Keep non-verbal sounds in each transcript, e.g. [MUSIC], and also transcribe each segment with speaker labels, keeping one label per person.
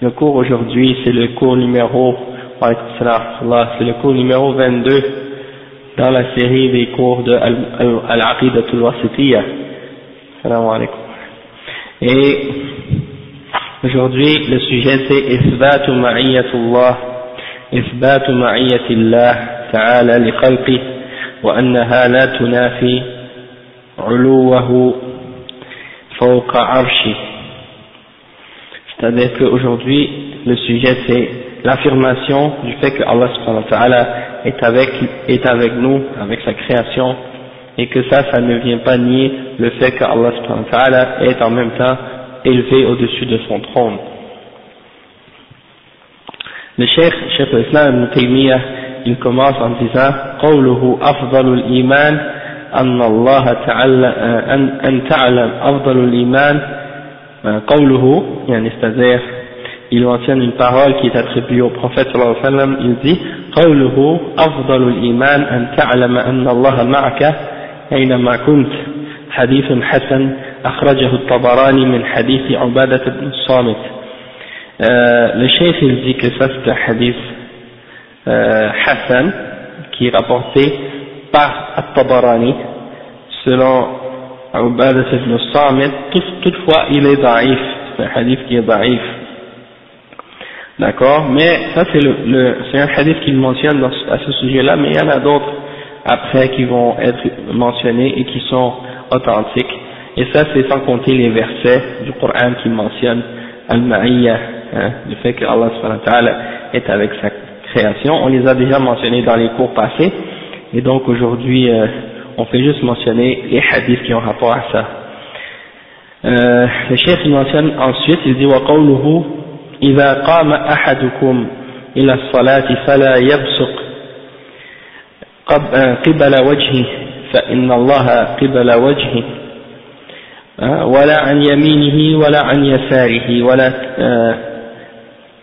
Speaker 1: le cours aujourd'hui c'est le cours numéro c'est le cours numéro 22 dans la série des cours de Al-Aqidatul Wasitiyya salam alaikum et aujourd'hui le sujet c'est Isbatu Ma'iyyatullah Isbatu Ma'iyyatillah ta'ala li khalqih وأنها لا تنافي علوه فوق عرشه c'est-à-dire qu'aujourd'hui le sujet c'est l'affirmation du fait que Allah subhanahu wa ta'ala est avec, est avec nous, avec sa création et que ça, ça ne vient pas nier le fait que Allah subhanahu wa ta'ala est en même temps élevé au-dessus de son trône le cheikh, cheikh l'islam ibn Taymiyyah il commence en disant قوله أفضل الإيمان أن الله تعالى أن, أن تعلم أفضل الإيمان قوله يعني استزير il mentionne une parole qui est attribuée au prophète صلى الله عليه وسلم il dit قوله أفضل الإيمان أن تعلم أن الله معك أينما كنت حديث حسن أخرجه الطبراني من حديث عبادة بن الصامت الشيخ euh, dit que ça c'est un hadith euh, حسن qui est rapporté par الطبراني selon Ubadah ibn Samit toutefois il est daïf c'est un hadith qui est daïf d'accord? Mais ça c'est le, c'est un hadith qu'il mentionne à ce sujet là mais il y en a d'autres après qui vont être mentionnés et qui sont authentiques. Et ça c'est sans compter les versets du Coran qui mentionnent Al-Ma'iyya hein, le fait que Allah est avec sa création, on les a déjà mentionnés dans les cours passés, et donc aujourd'hui euh, on fait juste mentionner les hadiths qui ont rapport à ça. Euh, le chef il mentionne ensuite, il dit وقوله إذا قام أحدكم إلى الصلاة فلا يبصق قبل وجهه فإن الله قبل وجهه ولا عن يمينه ولا عن يساره ولا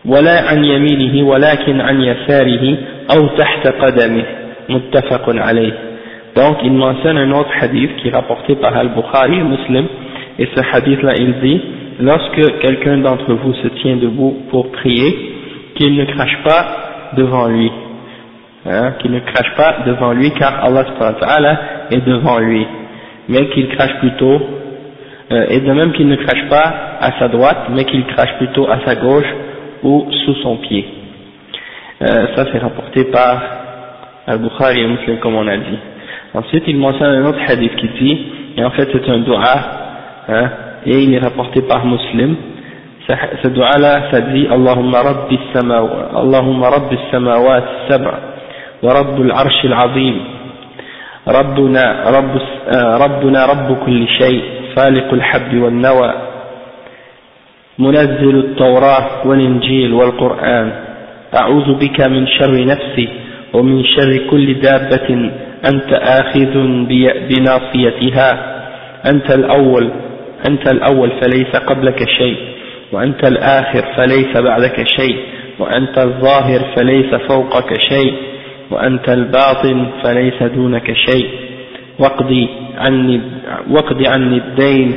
Speaker 1: ولا عن يمينه ولكن عن يساره أو تحت قدمه متفق عليه donc il mentionne un autre hadith qui est rapporté par Al-Bukhari Muslim et ce hadith là il dit lorsque quelqu'un d'entre vous se tient debout pour prier qu'il ne crache pas devant lui hein, qu'il ne crache pas devant lui car Allah est devant lui mais qu'il crache plutôt euh, et de même qu'il ne crache pas à sa droite mais qu'il crache plutôt à sa gauche ou sous son pied. Euh, ça c'est rapporté par Al-Bukhari et Muslim comme on a dit. Ensuite il mentionne un autre hadith qui dit, et en fait c'est un dua, hein, et il est rapporté par Muslim. Ce dua là ça dit Allahumma rabbi samawat sab'a wa rabbul arsh al-azim ربنا رب ربنا رب كل شيء فالق الحب والنوى منزل التوراة والإنجيل والقرآن أعوذ بك من شر نفسي ومن شر كل دابة أنت آخذ بناصيتها. أنت الأول أنت الأول فليس قبلك شيء وأنت الآخر فليس بعدك شيء وأنت الظاهر فليس فوقك شيء وأنت الباطن فليس دونك شيء. واقضي عني, واقضي عني الدين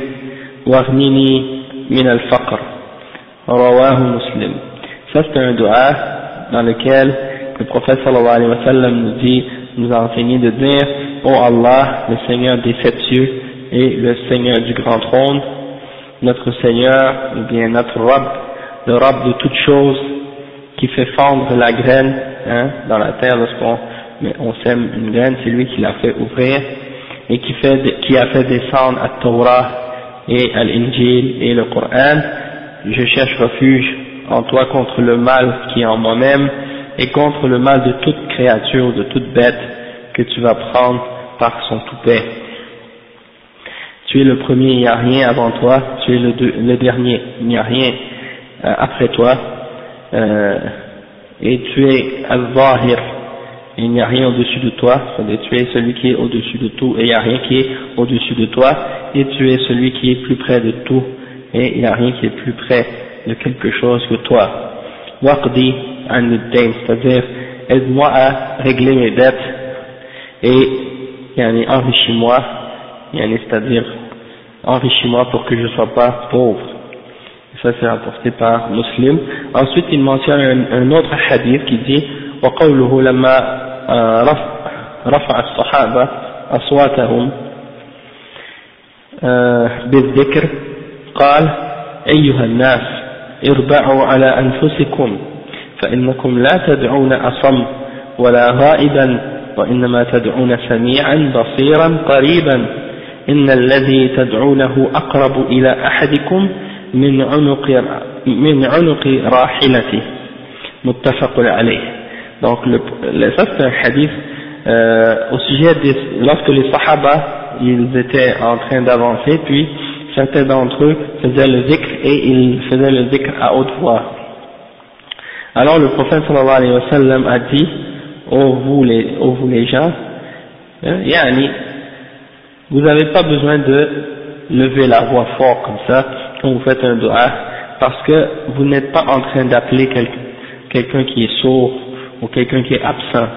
Speaker 1: واغنني من الفقر. رواه مسلم. un dua dans lequel le prophète sallallahu alayhi wa sallam nous dit nous a enseigné de dire oh Allah, le Seigneur des sept cieux et le Seigneur du grand trône, notre Seigneur, ou bien notre Rab, le Rab de toutes choses, qui fait fendre la graine hein, dans la terre lorsqu'on on sème une graine, c'est lui qui l'a fait ouvrir et qui, fait, qui a fait descendre à Torah et à l'Injil et le Coran. Je cherche refuge en toi contre le mal qui est en moi-même et contre le mal de toute créature, de toute bête que tu vas prendre par son toupet. Tu es le premier, il n'y a rien avant toi, tu es le, dernier, il n'y a rien euh, après toi, euh, et tu es al-zahir, il n'y a rien au-dessus de toi, tu es celui qui est au-dessus de tout, et il n'y a rien qui est au-dessus de toi, et tu es celui qui est plus près de tout, et il n'y a rien qui est plus près de quelque chose que toi. Waqdi an c'est-à-dire aide-moi à régler mes dettes, et enrichis-moi, c'est-à-dire enrichis-moi pour que je ne sois pas pauvre. Ça c'est rapporté par Muslim. Ensuite il mentionne un, un autre hadith qui dit وقوله لما رفع الصحابة أصواتهم بالذكر قال أيها الناس اربعوا على أنفسكم فإنكم لا تدعون أصم ولا غائبا وإنما تدعون سميعا بصيرا قريبا إن الذي تدعونه أقرب إلى أحدكم من عنق من عنق راحلته متفق عليه donc le, ça c'est un hadith euh, au sujet des lorsque les sahaba ils étaient en train d'avancer puis certains d'entre eux faisaient le zikr et ils faisaient le zikr à haute voix alors le prophète sallallahu alayhi wa sallam a dit ô vous les, ô vous les gens, hein, yani, vous n'avez pas besoin de lever la voix fort comme ça quand vous faites un dua, parce que vous n'êtes pas en train d'appeler quelqu'un qui est sourd ou quelqu'un qui est absent,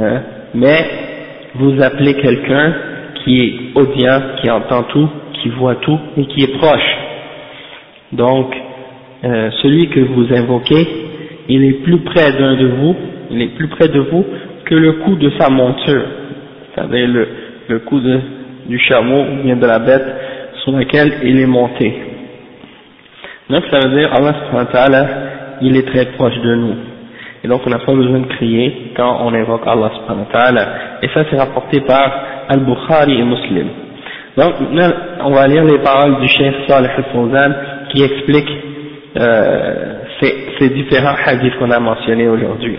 Speaker 1: hein, mais vous appelez quelqu'un qui est audient, qui entend tout, qui voit tout et qui est proche. Donc, euh, celui que vous invoquez, il est plus près d'un de vous il est plus près de vous que le coup de sa monture, c'est-à-dire le, le coup de, du chameau ou bien de la bête sur laquelle il est monté. Donc ça veut dire Allah il est très proche de nous. Et donc on n'a pas besoin de crier quand on invoque Allah Et ça c'est rapporté par Al-Bukhari et Muslim. Donc maintenant on va lire les paroles du chef Salih al-Fawzan qui explique euh, ces, différents hadiths qu'on a mentionnés aujourd'hui.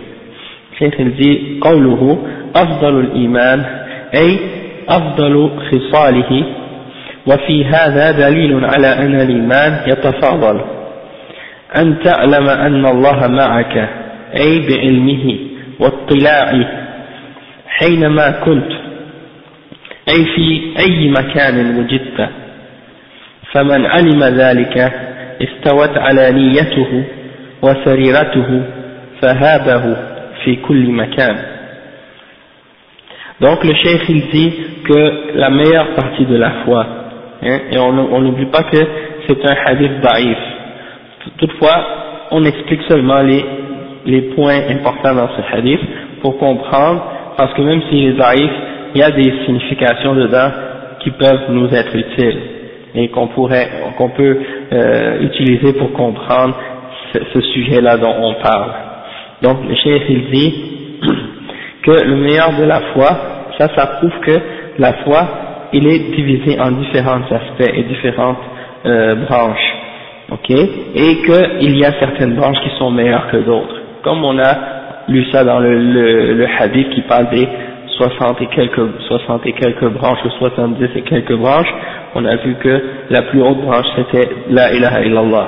Speaker 1: شيخ الجي قوله أفضل الإيمان أي أفضل خصاله وفي هذا دليل على أن الإيمان يتفاضل أن تعلم أن الله معك أي بعلمه واطلاعه حينما كنت أي في أي مكان وجدت فمن علم ذلك استوت على نيته وسريرته فهابه donc le cheikh il dit que la meilleure partie de la foi, hein, et on n'oublie pas que c'est un hadith daif. Toutefois, on explique seulement les, les points importants dans ce hadith pour comprendre, parce que même s'il est daif, il y a des significations dedans qui peuvent nous être utiles et qu'on pourrait, qu'on peut euh, utiliser pour comprendre ce, sujet-là dont on parle. Donc le cheikh il dit [CLEARS THROAT] que le meilleur de la foi, ça, ça prouve que la foi, il est divisé en différents aspects et différentes euh, branches, ok, et qu'il y a certaines branches qui sont meilleures que d'autres, comme on a lu ça dans le hadith qui parle des 60 et quelques, 60 et quelques branches ou 70 et quelques branches, on a vu que la plus haute branche c'était la ilaha illallah.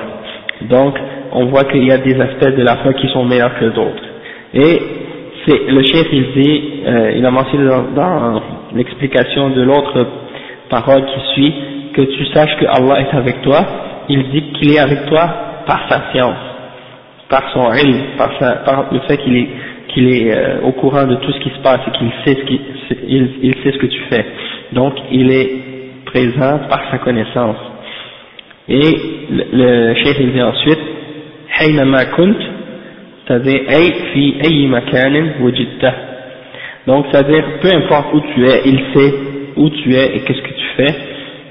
Speaker 1: Donc, on voit qu'il y a des aspects de la foi qui sont meilleurs que d'autres. Et c'est le chef il dit, euh, il a mentionné dans, l'explication de l'autre parole qui suit, que tu saches que Allah est avec toi, il dit qu'il est avec toi par sa science, par son ilm, par, le fait qu'il est est euh, au courant de tout ce qui se passe et qu'il sait ce sait ce que tu fais. Donc il est présent par sa connaissance. Et le, le cheikh il dit ensuite, حينما كنت c'est-à-dire أي في أي مكان وجدته donc c'est-à-dire peu importe où tu es, il sait où tu es et qu'est-ce que tu fais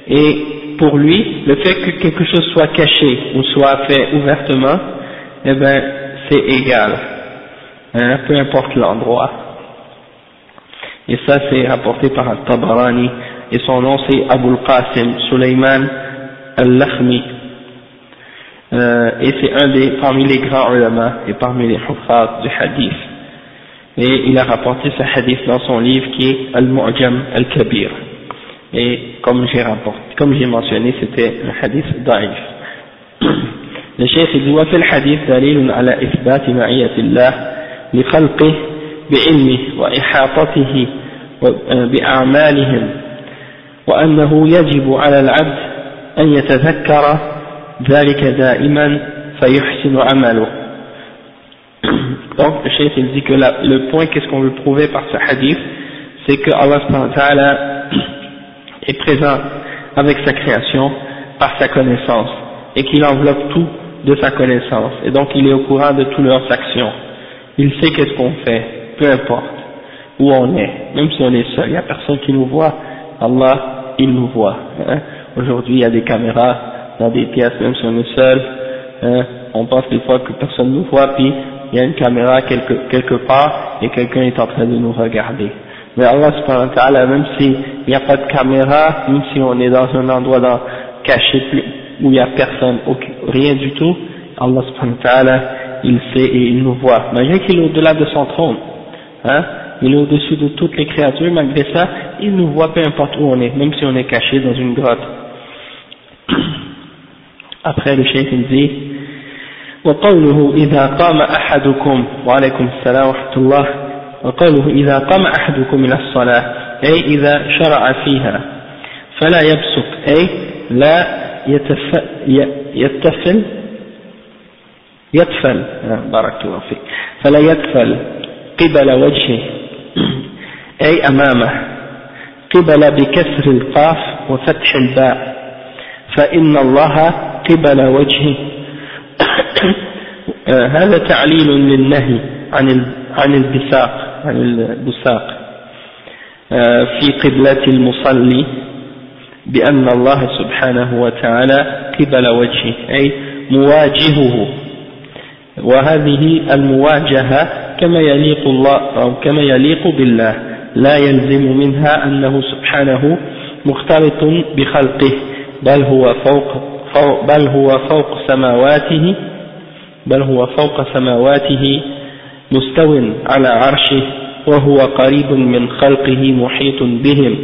Speaker 1: et pour lui, le fait que quelque chose soit caché ou soit fait ouvertement, eh ben c'est égal, hein, peu importe l'endroit. Et ça c'est rapporté par Al-Tabarani et son nom c'est Abu Qasim Sulaiman Al-Lakhmi euh, et c'est un des parmi les grands ulama et parmi les hufaz du hadith et il a rapporté ce hadith dans son livre qui est Al-Mu'jam Al-Kabir et comme j'ai rapporté, comme j'ai mentionné, c'était un hadith daif. Le cheikh dit وفي الحديث دليل على إثبات معية الله لخلقه بعلمه وإحاطته بأعمالهم وأنه يجب على العبد أن يتذكر ذلك دائما فيحسن عمله Donc le cheikh il dit que la, le point qu'est-ce qu'on veut prouver par ce hadith c'est que Allah subhanahu wa ta'ala est présent avec sa création par sa connaissance et qu'il enveloppe tout de sa connaissance et donc il est au courant de toutes leurs actions. Il sait qu'est-ce qu'on fait, peu importe où on est, même si on est seul, il n'y a personne qui nous voit, Allah, il nous voit. Hein. Aujourd'hui il y a des caméras dans des pièces, même si on est seul, hein. on pense des fois que personne ne nous voit, puis il y a une caméra quelque, quelque part et quelqu'un est en train de nous regarder. Mais Allah subhanahu wa ta'ala, même s'il n'y a pas de caméra, même si on est dans un endroit caché où il n'y a personne, rien du tout, Allah subhanahu wa il sait et il nous voit. Malgré qu'il est au-delà de son trône, hein, il est au-dessus de toutes les créatures, malgré ça, il nous voit peu importe où on est, même si on est caché dans une grotte. Après le chef il dit, وقوله إذا قام أحدكم وعليكم السلام ورحمة الله. وقوله إذا قام أحدكم إلى الصلاة أي إذا شرع فيها فلا يبصق أي لا يتفل يتفل بارك الله فيك. فلا يتفل قبل وجهه أي أمامه قبل بكسر القاف وفتح الباء. فإن الله قبل وجهه. [COUGHS] هذا تعليل للنهي عن عن البساق عن البساق. آه، في قبلة المصلي بأن الله سبحانه وتعالى قبل وجهه أي مواجهه. وهذه المواجهة كما يليق الله أو كما يليق بالله. لا يلزم منها أنه سبحانه مختلط بخلقه بل هو فوق بل هو فوق سماواته بل هو فوق سماواته مستو على عرشه وهو قريب من خلقه محيط بهم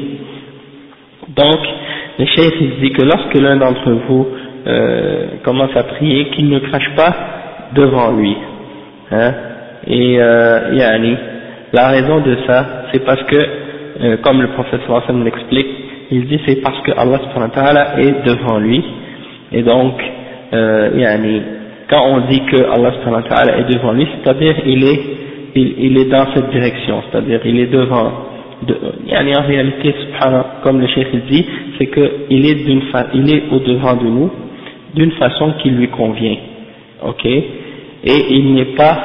Speaker 1: donc le chef dit que lorsque l'un d'entre vous euh, commence à prier qu'il ne crache pas devant lui hein et euh, yani, la raison de ça c'est parce que euh, comme le professeur Hassan l'explique il dit c'est parce que Allah est devant lui et donc euh, quand on dit que Allah est devant lui, c'est-à-dire il est, il, est dans cette direction, c'est-à-dire il est devant, de, en réalité, comme le chef dit, c'est qu'il est, est au devant de nous d'une façon qui lui convient, ok, et il n'est pas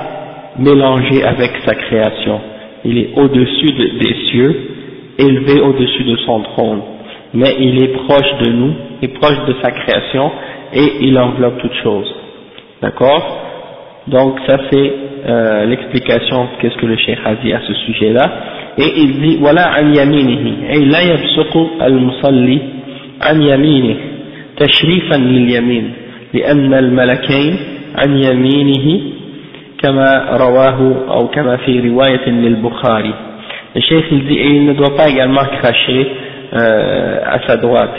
Speaker 1: mélangé avec sa création, il est au-dessus des cieux, élevé au-dessus de son trône, mais il est proche de nous, est proche de sa création, et il enveloppe toutes choses. D'accord Donc ça c'est euh, l'explication qu'est-ce que le cheikh a dit à ce sujet-là. Et il dit voilà an yaminihi ay la yabsuqu al-musalli an yaminihi تشريفا لليمين لأن الملكين عن يمينه كما رواه أو كما في رواية للبخاري le cheikh il dit et il ne doit pas également cracher euh, à sa droite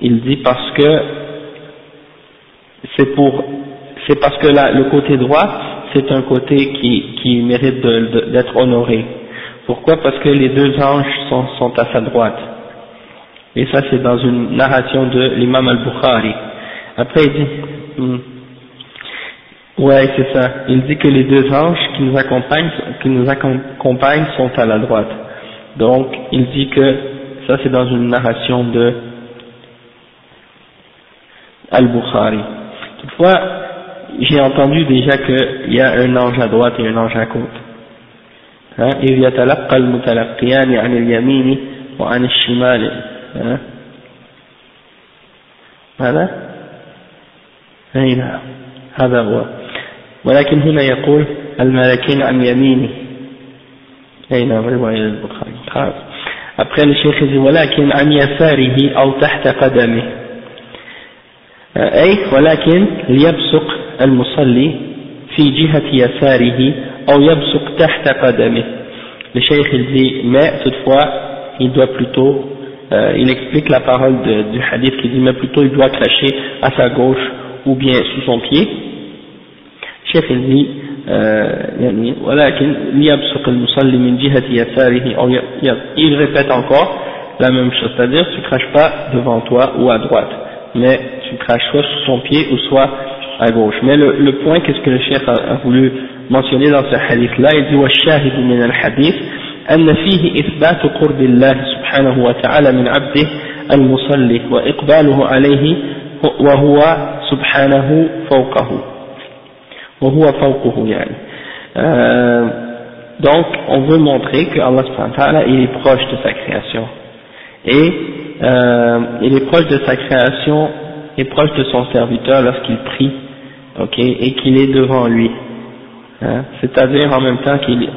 Speaker 1: il dit parce que c'est pour c'est parce que là, le côté droit, c'est un côté qui, qui mérite d'être honoré. Pourquoi? Parce que les deux anges sont, sont à sa droite. Et ça, c'est dans une narration de l'imam al-Bukhari. Après, il dit, hmm. Ouais, c'est ça. Il dit que les deux anges qui nous accompagnent, qui nous accompagnent sont à la droite. Donc, il dit que ça c'est dans une narration de Al-Bukhari. Toutefois, j'ai entendu déjà qu'il y a un ange à droite et un ange à côté. إذ يتلقى المتلقيان عن اليمين وعن الشمال. هذا أي نعم هذا هو. ولكن هنا يقول الملكين عن يمينه. أي نعم رواية البخاري خلاص. Après le cheikh ولكن عن يساره أو تحت قدمه. أي ولكن ليبصق المصلي في جهة يساره أو يبصق تحت قدمه le cheikh il dit mais toutefois il doit plutôt euh, il explique la parole de, du hadith qui dit mais plutôt il doit cracher à sa gauche ou bien sous son pied cheikh il dit يعني ولكن ليبصق المصلي من جهة يساره أو il répète encore la même chose c'est-à-dire tu craches pas devant toi ou à droite mais tu craches soit sous son pied ou soit à gauche mais le, le point qu'est-ce que le chef a, a voulu mentionner dans ce hadith là il dit والشاهد من الحديث أن فيه إثبات قرب الله سبحانه وتعالى من عبده المصلي وإقباله عليه وهو سبحانه فوقه وهو فوقه يعني euh, donc on veut montrer que Allah subhanahu wa ta'ala il est proche de sa création et euh, il est proche de sa création et proche de son serviteur lorsqu'il prie ok et qu'il est devant lui hein, c'est-à-dire en même temps qu'il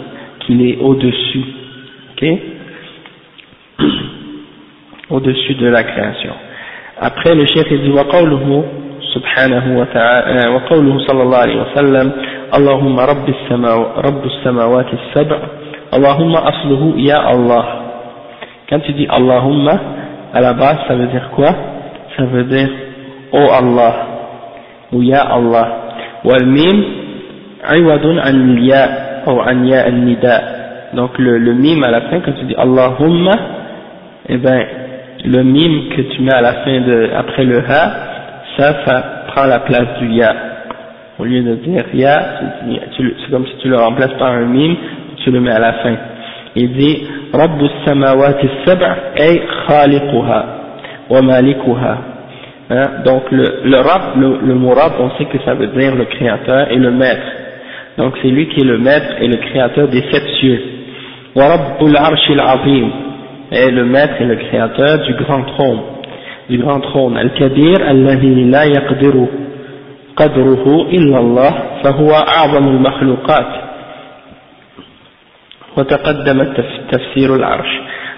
Speaker 1: qu'il est au-dessus ok [CLEARS THROAT] au-dessus de la création après le chef dit وقوله سبحانه وتعالى وقوله صلى الله عليه وسلم اللهم رب السماو رب السماوات السبع اللهم أصله يا الله quand tu dis Allahumma à la base ça veut dire quoi ça veut dire Oh Allah ou Ya Allah والميم عوض عن الياء أو عن ياء النداء donc le, le mime à la fin quand tu dis Allahumma eh ben le mime que tu mets à la fin de après le ha ça, ça prend la place du ya. Au lieu de dire ya, c'est comme si tu le remplaces par un mime, tu le mets à la fin. Il dit, رب السماوات السبع أي خالقها ومالكها. Hein? Donc le, le rab, le, le mot rab, on sait que ça veut dire le créateur et le maître. Donc c'est lui qui est le maître et le créateur des sept cieux. وَرَبُّ الْعَرْشِ الْعَظِيمِ Et le maître et le créateur du grand trône. du grand trône الكبير الذي لا يقدر قدره إلا الله فهو أعظم المخلوقات وتقدم تفسير العرش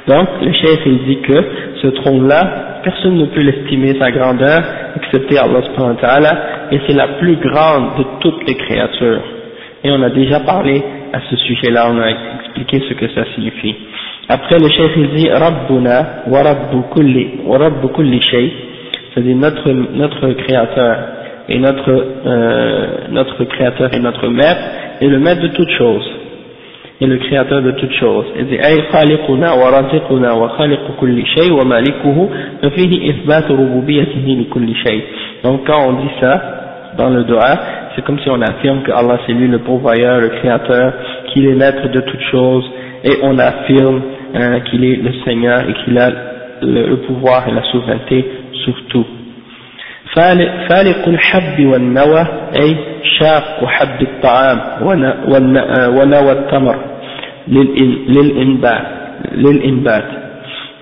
Speaker 1: donc le chef il dit que ce trône là personne ne peut l'estimer sa grandeur excepté Allah subhanahu wa ta'ala et c'est la plus grande de toutes les créatures. Et on a déjà parlé à ce sujet là on a expliqué ce que ça signifie. Après le chef il dit Rabbuna wa rabbu kulli shay, c'est-à-dire notre notre créateur et notre euh, notre créateur et notre maître et le maître de toutes choses et le créateur de toutes choses. Il dit ay khaliquna wa raziquna wa khaliqu kulli shay wa malikuhu fa fihi ithbat rububiyyatihi li kulli shay. Donc quand on dit ça dans le dua, c'est comme si on affirme que Allah c'est lui le pourvoyeur, le créateur, qu'il est maître de toutes choses et on affirme hein, qu'il est le Seigneur et qu'il a le, le, pouvoir et la souveraineté sur tout. فالق الحب والنوى أي شاق حب الطعام ونوى التمر l'in-imbat.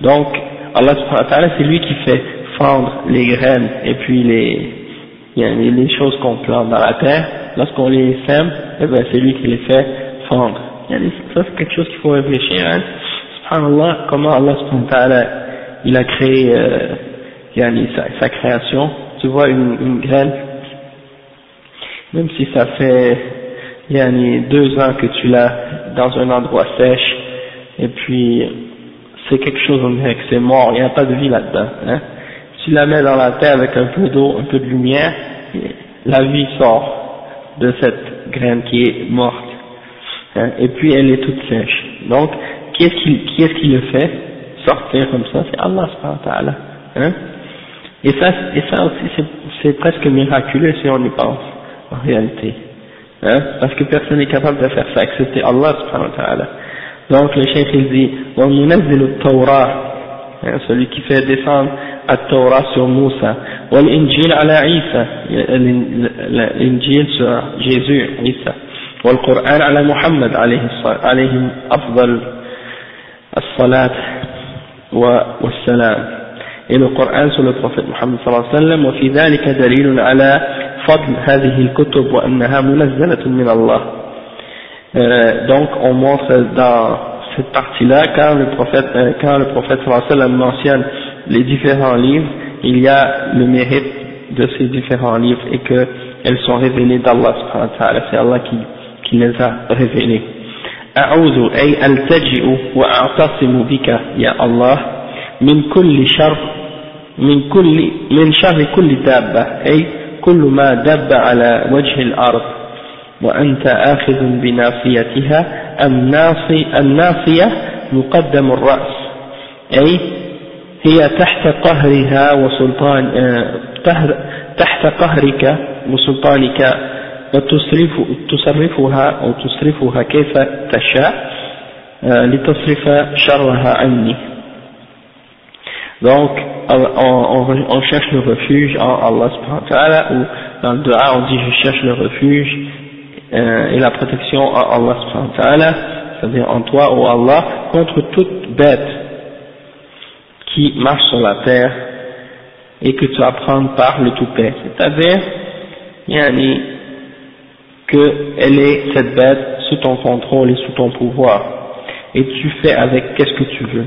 Speaker 1: Donc, Allah subhanahu c'est lui qui fait fendre les graines et puis les, les choses qu'on plante dans la terre. Lorsqu'on les sème, eh ben, c'est lui qui les fait fendre. Ça, c'est quelque chose qu'il faut réfléchir. Hein. Subhanallah, comment Allah subhanahu il a créé euh, sa, sa, création. Tu vois une, graine, même si ça fait deux ans que tu l'as dans un endroit sèche, et puis c'est quelque chose, on dirait que c'est mort, il n'y a pas de vie là-dedans. Hein. Tu la mets dans la terre avec un peu d'eau, un peu de lumière, la vie sort de cette graine qui est morte. Hein, et puis elle est toute sèche. Donc, qui est-ce qui, qui, est qui le fait? Sortir comme ça C'est Allah subhanahu hein et ça, et ça aussi c'est presque miraculeux si on y pense, en réalité. Hein, parce que personne n'est capable de faire ça, excepté Allah subhanahu wa ta'ala. Donc le cheikh il dit, وَمُنَزِّلُ التَّوْرَةِ hein, celui qui fait descendre la Torah sur Moussa, والإنجيل على عيسى, l'Injil sur Jésus, Isa, والقرآن على محمد عليه عليهم أفضل الصلاة والسلام et le Coran sur le prophète Mohammed sallallahu alayhi wa sallam وفي ذلك دليل على فضل هذه الكتب وأنها منزلة من الله euh, donc on montre dans cette partie-là quand le prophète euh, quand le prophète sallallahu alayhi wa sallam mentionne les différents livres il y a le mérite de ces différents livres et qu'elles sont révélées d'Allah subhanahu wa ta'ala c'est Allah qui, qui les a révélées أعوذ أي ألتجئ وأعتصم بك يا الله من كل شر من كل من شر كل دابة أي كل ما دب على وجه الأرض. وأنت آخذ بناصيتها الناصي الناصية مقدم الرأس. أي هي تحت قهرها وسلطان آه، تحت قهرك وسلطانك. وتصرف تصرفها أو تصرفها كيف تشاء آه، لتصرف شرها عني. Donc, on, cherche le refuge en Allah subhanahu wa ta'ala, ou dans le dua on dit je cherche le refuge euh, et la protection en Allah subhanahu wa ta'ala, c'est-à-dire en toi ou Allah, contre toute bête qui marche sur la terre et que tu apprends par le tout-paix. C'est-à-dire, yani, qu'elle est cette bête sous ton contrôle et sous ton pouvoir. Et tu fais avec qu'est-ce que tu veux.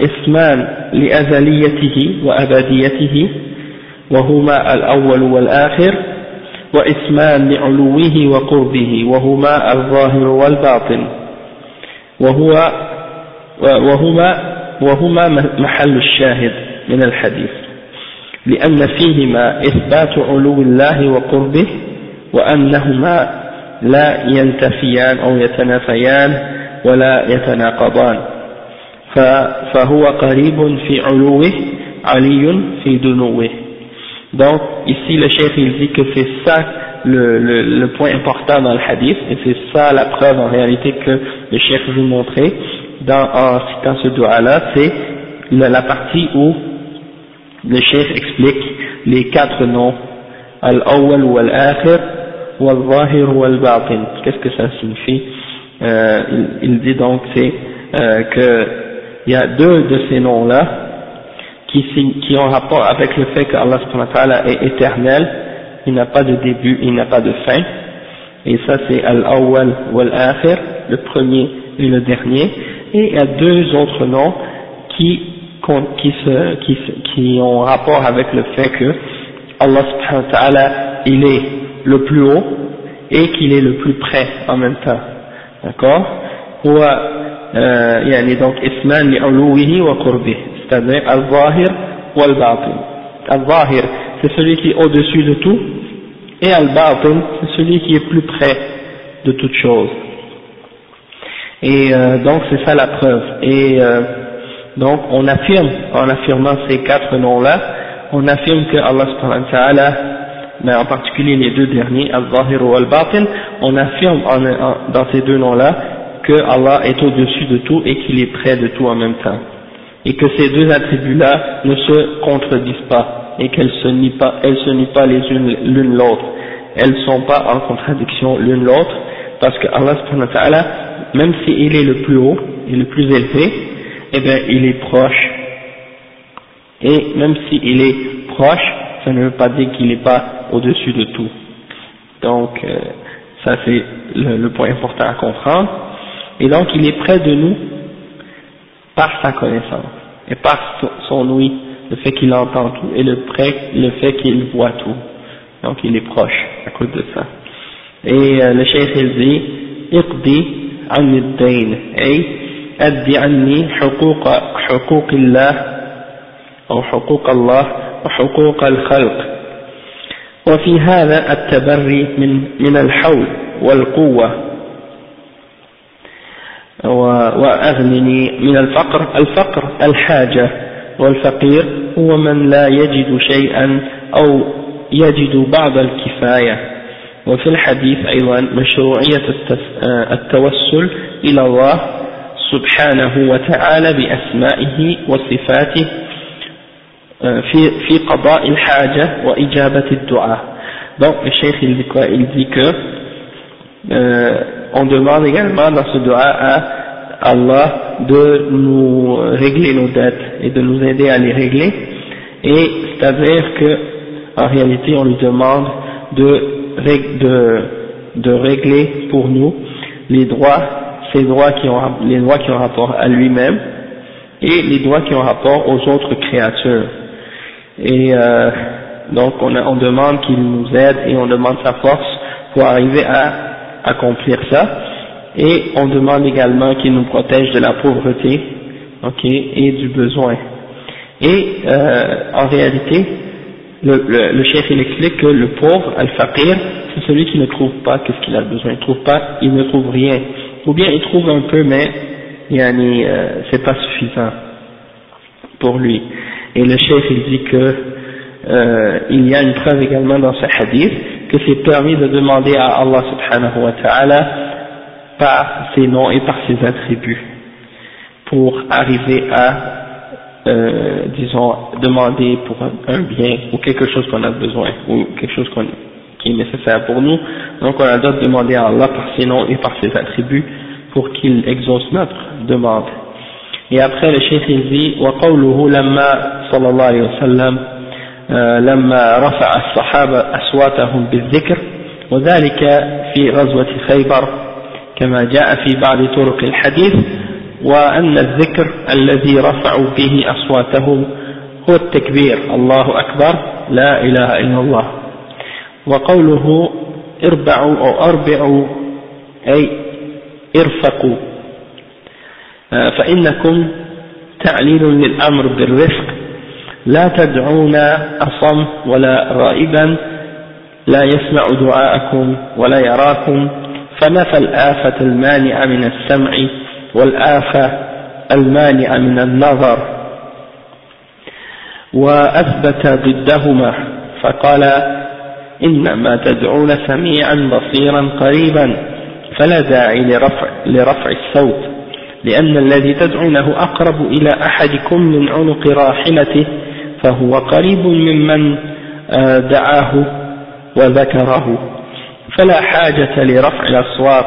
Speaker 1: اسمان لأزليته وأبديته وهما الأول والآخر واسمان لعلوه وقربه وهما الظاهر والباطن. وهو وهما وهما محل الشاهد من الحديث لأن فيهما إثبات علو الله وقربه وأنهما لا ينتفيان أو يتنافيان ولا يتناقضان. فهو قريب في علوه علي في دنوه donc ici le chef il dit que c'est ça le, le, le, point important dans le hadith et c'est ça la preuve en réalité que le chef veut montrer dans, en citant ce doigt là c'est la, la, partie où le chef explique les quatre noms al-awwal ou al-akhir wal-zahir wal-batin qu'est-ce que ça signifie euh, il, il dit donc c'est euh, que il y a deux de ces noms-là qui, ont rapport avec le fait que Allah est éternel, il n'a pas de début, il n'a pas de fin, et ça c'est Al-Awwal wal-Akhir, le premier et le dernier, et il y a deux autres noms qui, ont rapport avec le fait que Allah il est le plus haut et qu'il est le plus près en même temps. D'accord? يعني donc اسمان لعلوه وقربه c'est-à-dire al-zahir ou al-batin al-zahir c'est celui qui est au-dessus de tout et al-batin c'est celui qui est plus près de toute chose et euh, donc c'est ça la preuve et euh, donc on affirme en affirmant ces quatre noms là on affirme que Allah subhanahu wa ta'ala mais en particulier les deux derniers, al-zahir ou al-batin, on affirme en, en, dans ces deux noms-là que Allah est au-dessus de tout et qu'il est près de tout en même temps. Et que ces deux attributs-là ne se contredisent pas et qu'elles se nient pas, elles se nient pas les unes l'une l'autre. Elles ne sont pas en contradiction l'une l'autre parce que Allah subhanahu wa ta'ala, même s'il est le plus haut et le plus élevé, eh bien il est proche. Et même s'il est proche, ça ne veut pas dire qu'il n'est pas au-dessus de tout. Donc, euh, ça c'est le point important à comprendre. Et donc il est près de nous par sa connaissance et par son ouïe, le fait qu'il entend tout et le, près, le fait qu'il voit tout. Donc il est proche à cause de ça. et euh, le cheikh il dit اقضي عن الدين أي أدي عني حقوق حقوق الله أو حقوق الله وحقوق الخلق وفي هذا التبري من من الحول والقوة وأغنني من الفقر. الفقر. الحاجة والفقير هو من لا يجد شيئا أو يجد بعض الكفاية. وفي الحديث أيضا مشروعية التوسل إلى الله سبحانه وتعالى بأسمائه وصفاته في في قضاء الحاجة وإجابة الدعاء. Donc le cheikh il dit quoi? Il dit que euh, on demande également dans ce dua à Allah de nous régler nos dettes et de nous aider à les régler. Et c'est-à-dire que en réalité on lui demande de, de, régler pour nous les droits, ces droits qui ont, les droits qui ont rapport à lui-même et les droits qui ont rapport aux autres créatures. Et euh, donc on, on demande qu'il nous aide et on demande sa force pour arriver à accomplir ça. Et on demande également qu'il nous protège de la pauvreté ok, et du besoin. Et euh, en réalité, le, le, le chef il explique que le pauvre, al-faqir, c'est celui qui ne trouve pas ce qu'il a besoin. Il trouve pas, il ne trouve rien. Ou bien il trouve un peu, mais yani, euh, c'est pas suffisant pour lui. Et le chef il dit que euh, il y a une preuve également dans ce hadith que c'est permis de demander à Allah subhanahu wa ta'ala par ses noms et par ses attributs pour arriver à, euh, disons, demander pour un, bien ou quelque chose qu'on a besoin ou quelque chose qui est nécessaire pour nous. Donc on a droit de demander à Allah par ses noms et par ses attributs pour qu'il exauce notre demande. Et après le cheikh il dit وقوله لما صلى الله عليه وسلم لما رفع الصحابة أصواتهم بالذكر وذلك في غزوة خيبر كما جاء في بعض طرق الحديث وأن الذكر الذي رفعوا به أصواتهم هو التكبير الله أكبر لا إله إلا الله. وقوله اربعوا أو أربعوا أي ارفقوا. فإنكم تعليل للأمر بالرفق لا تدعون أصم ولا غائبا لا يسمع دعاءكم ولا يراكم فنفى الآفة المانعة من السمع والآفة المانعة من النظر. وأثبت ضدهما فقال إنما تدعون سميعا بصيرا قريبا فلا داعي لرفع, لرفع الصوت لأن الذي تدعونه أقرب إلى أحدكم من عنق راحلته فهو قريب ممن آه، دعاه وذكره. فلا حاجة لرفع الأصوات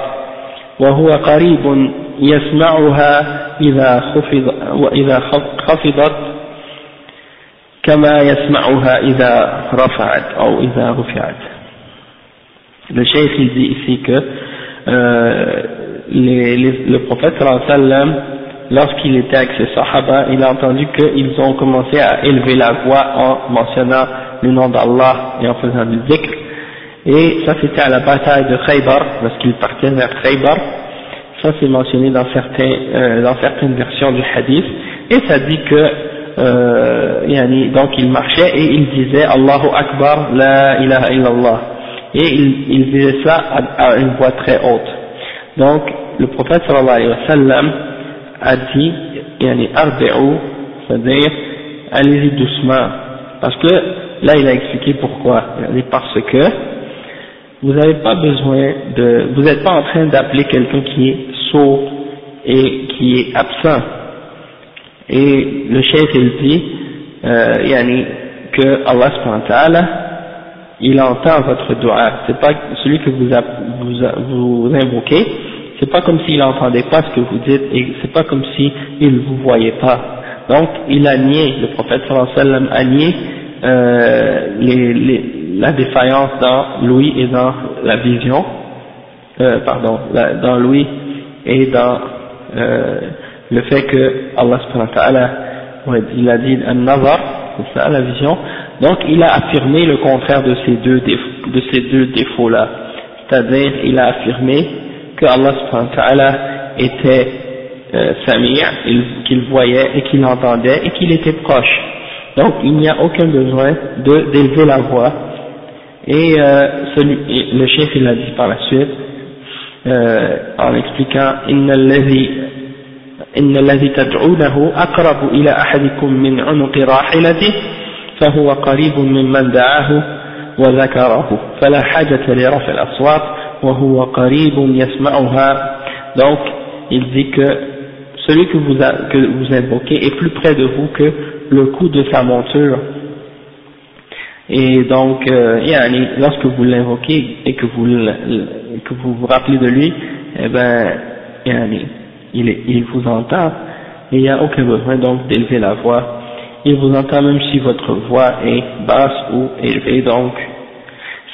Speaker 1: وهو قريب يسمعها إذا خفض وإذا خفضت كما يسمعها إذا رفعت أو إذا رفعت. Le cheikh il dit ici que euh, les, lorsqu'il était avec ses sahaba, il a entendu qu'ils ont commencé à élever la voix en mentionnant le nom d'Allah et en faisant du zikr. Et ça c'était à la bataille de Khaybar, lorsqu'il partait vers Khaybar. Ça c'est mentionné euh, dans certaines versions du hadith. Et ça dit que, euh, donc il marchait et il disait Allahu Akbar, la ilaha illallah. Et il, il disait ça à, à, une voix très haute. Donc le prophète sallallahu alayhi wa sallam a dit, yani arbi'u, c'est-à-dire allez-y doucement. Parce que là il a expliqué pourquoi. Parce que vous n'avez pas besoin de, vous n'êtes pas en train d'appeler quelqu'un qui est sourd et qui est absent. Et le chef il dit, euh, yani, que Allah subhanahu il entend votre doigt. C'est pas celui que vous, vous, vous invoquez, c'est pas comme s'il n'entendait pas ce que vous dites et c'est pas comme s'il ne vous voyait pas. Donc il a nié, le prophète sallallahu alayhi wa sallam a nié euh, la défaillance dans l'ouïe et dans la vision, euh, pardon, dans l'ouïe et dans euh, le fait que Allah subhanahu wa ta'ala, il a dit un nazar, c'est ça la vision, donc il a affirmé le contraire de ces deux défauts-là c'est-à-dire il a affirmé que Allah subhanahu wa ta'ala était euh, Samir, qu'il voyait et qu'il entendait et qu'il était proche. Donc il n'y a aucun besoin d'élever la voix. Et, euh, celui, le chef il a dit par la suite, euh, en expliquant إن الذي إن الذي تدعونه أقرب إلى أحدكم من عنق راحلته فهو قريب ممن دعاه وذكره فلا حاجة لرفع الأصوات donc il dit que celui que vous, que vous invoquez est plus près de vous que le coup de sa monture. Et donc euh, lorsque vous l'invoquez et que vous, que vous vous rappelez de lui eh ben il, il vous entend il n'y a aucun besoin donc d'élever la voix. Il vous entend même si votre voix est basse ou élevée donc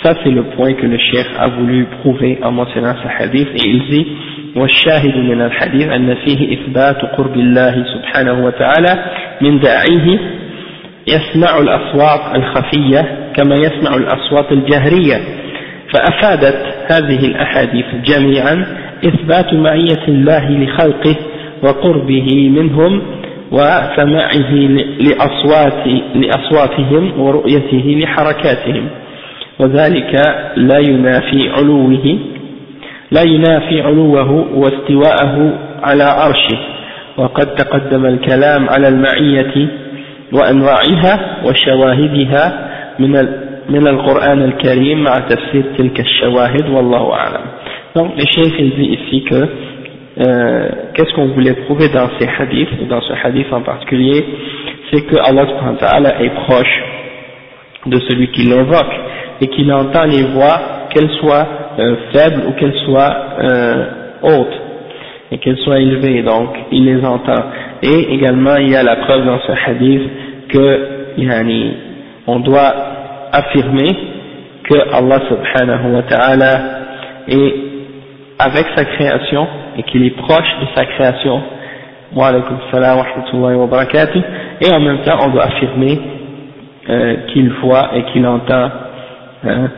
Speaker 1: ça c'est le point que le cheikh a voulu prouver en mentionnant ce hadith. Et il dit والشاهد من الحديث أن فيه إثبات قرب الله سبحانه وتعالى من داعيه يسمع الأصوات الخفية كما يسمع الأصوات الجهرية فأفادت هذه الأحاديث جميعا إثبات معية الله لخلقه وقربه منهم وسماعه لأصوات لأصواتهم ورؤيته لحركاتهم. وذلك لا ينافي علوه لا ينافي علوه واستواءه على عرشه وقد تقدم الكلام على المعية وأنواعها وشواهدها من من القرآن الكريم مع تفسير تلك الشواهد والله أعلم donc le chef il dit ici que euh, qu'est-ce qu'on voulait prouver dans ces hadiths, dans ce hadith en particulier, c'est que Allah subhanahu wa ta'ala est proche de celui qui l'invoque et qu'il entend les voix, qu'elles soient euh, faibles ou qu'elles soient euh, hautes, et qu'elles soient élevées, donc il les entend. Et également il y a la preuve dans ce hadith que yani, on doit affirmer que Allah subhanahu wa ta'ala est avec sa création et qu'il est proche de sa création. Wa alaykum salam wa rahmatullahi wa barakatuh. Et en même temps, on doit affirmer euh, qu'il voit et qu'il entend, hein,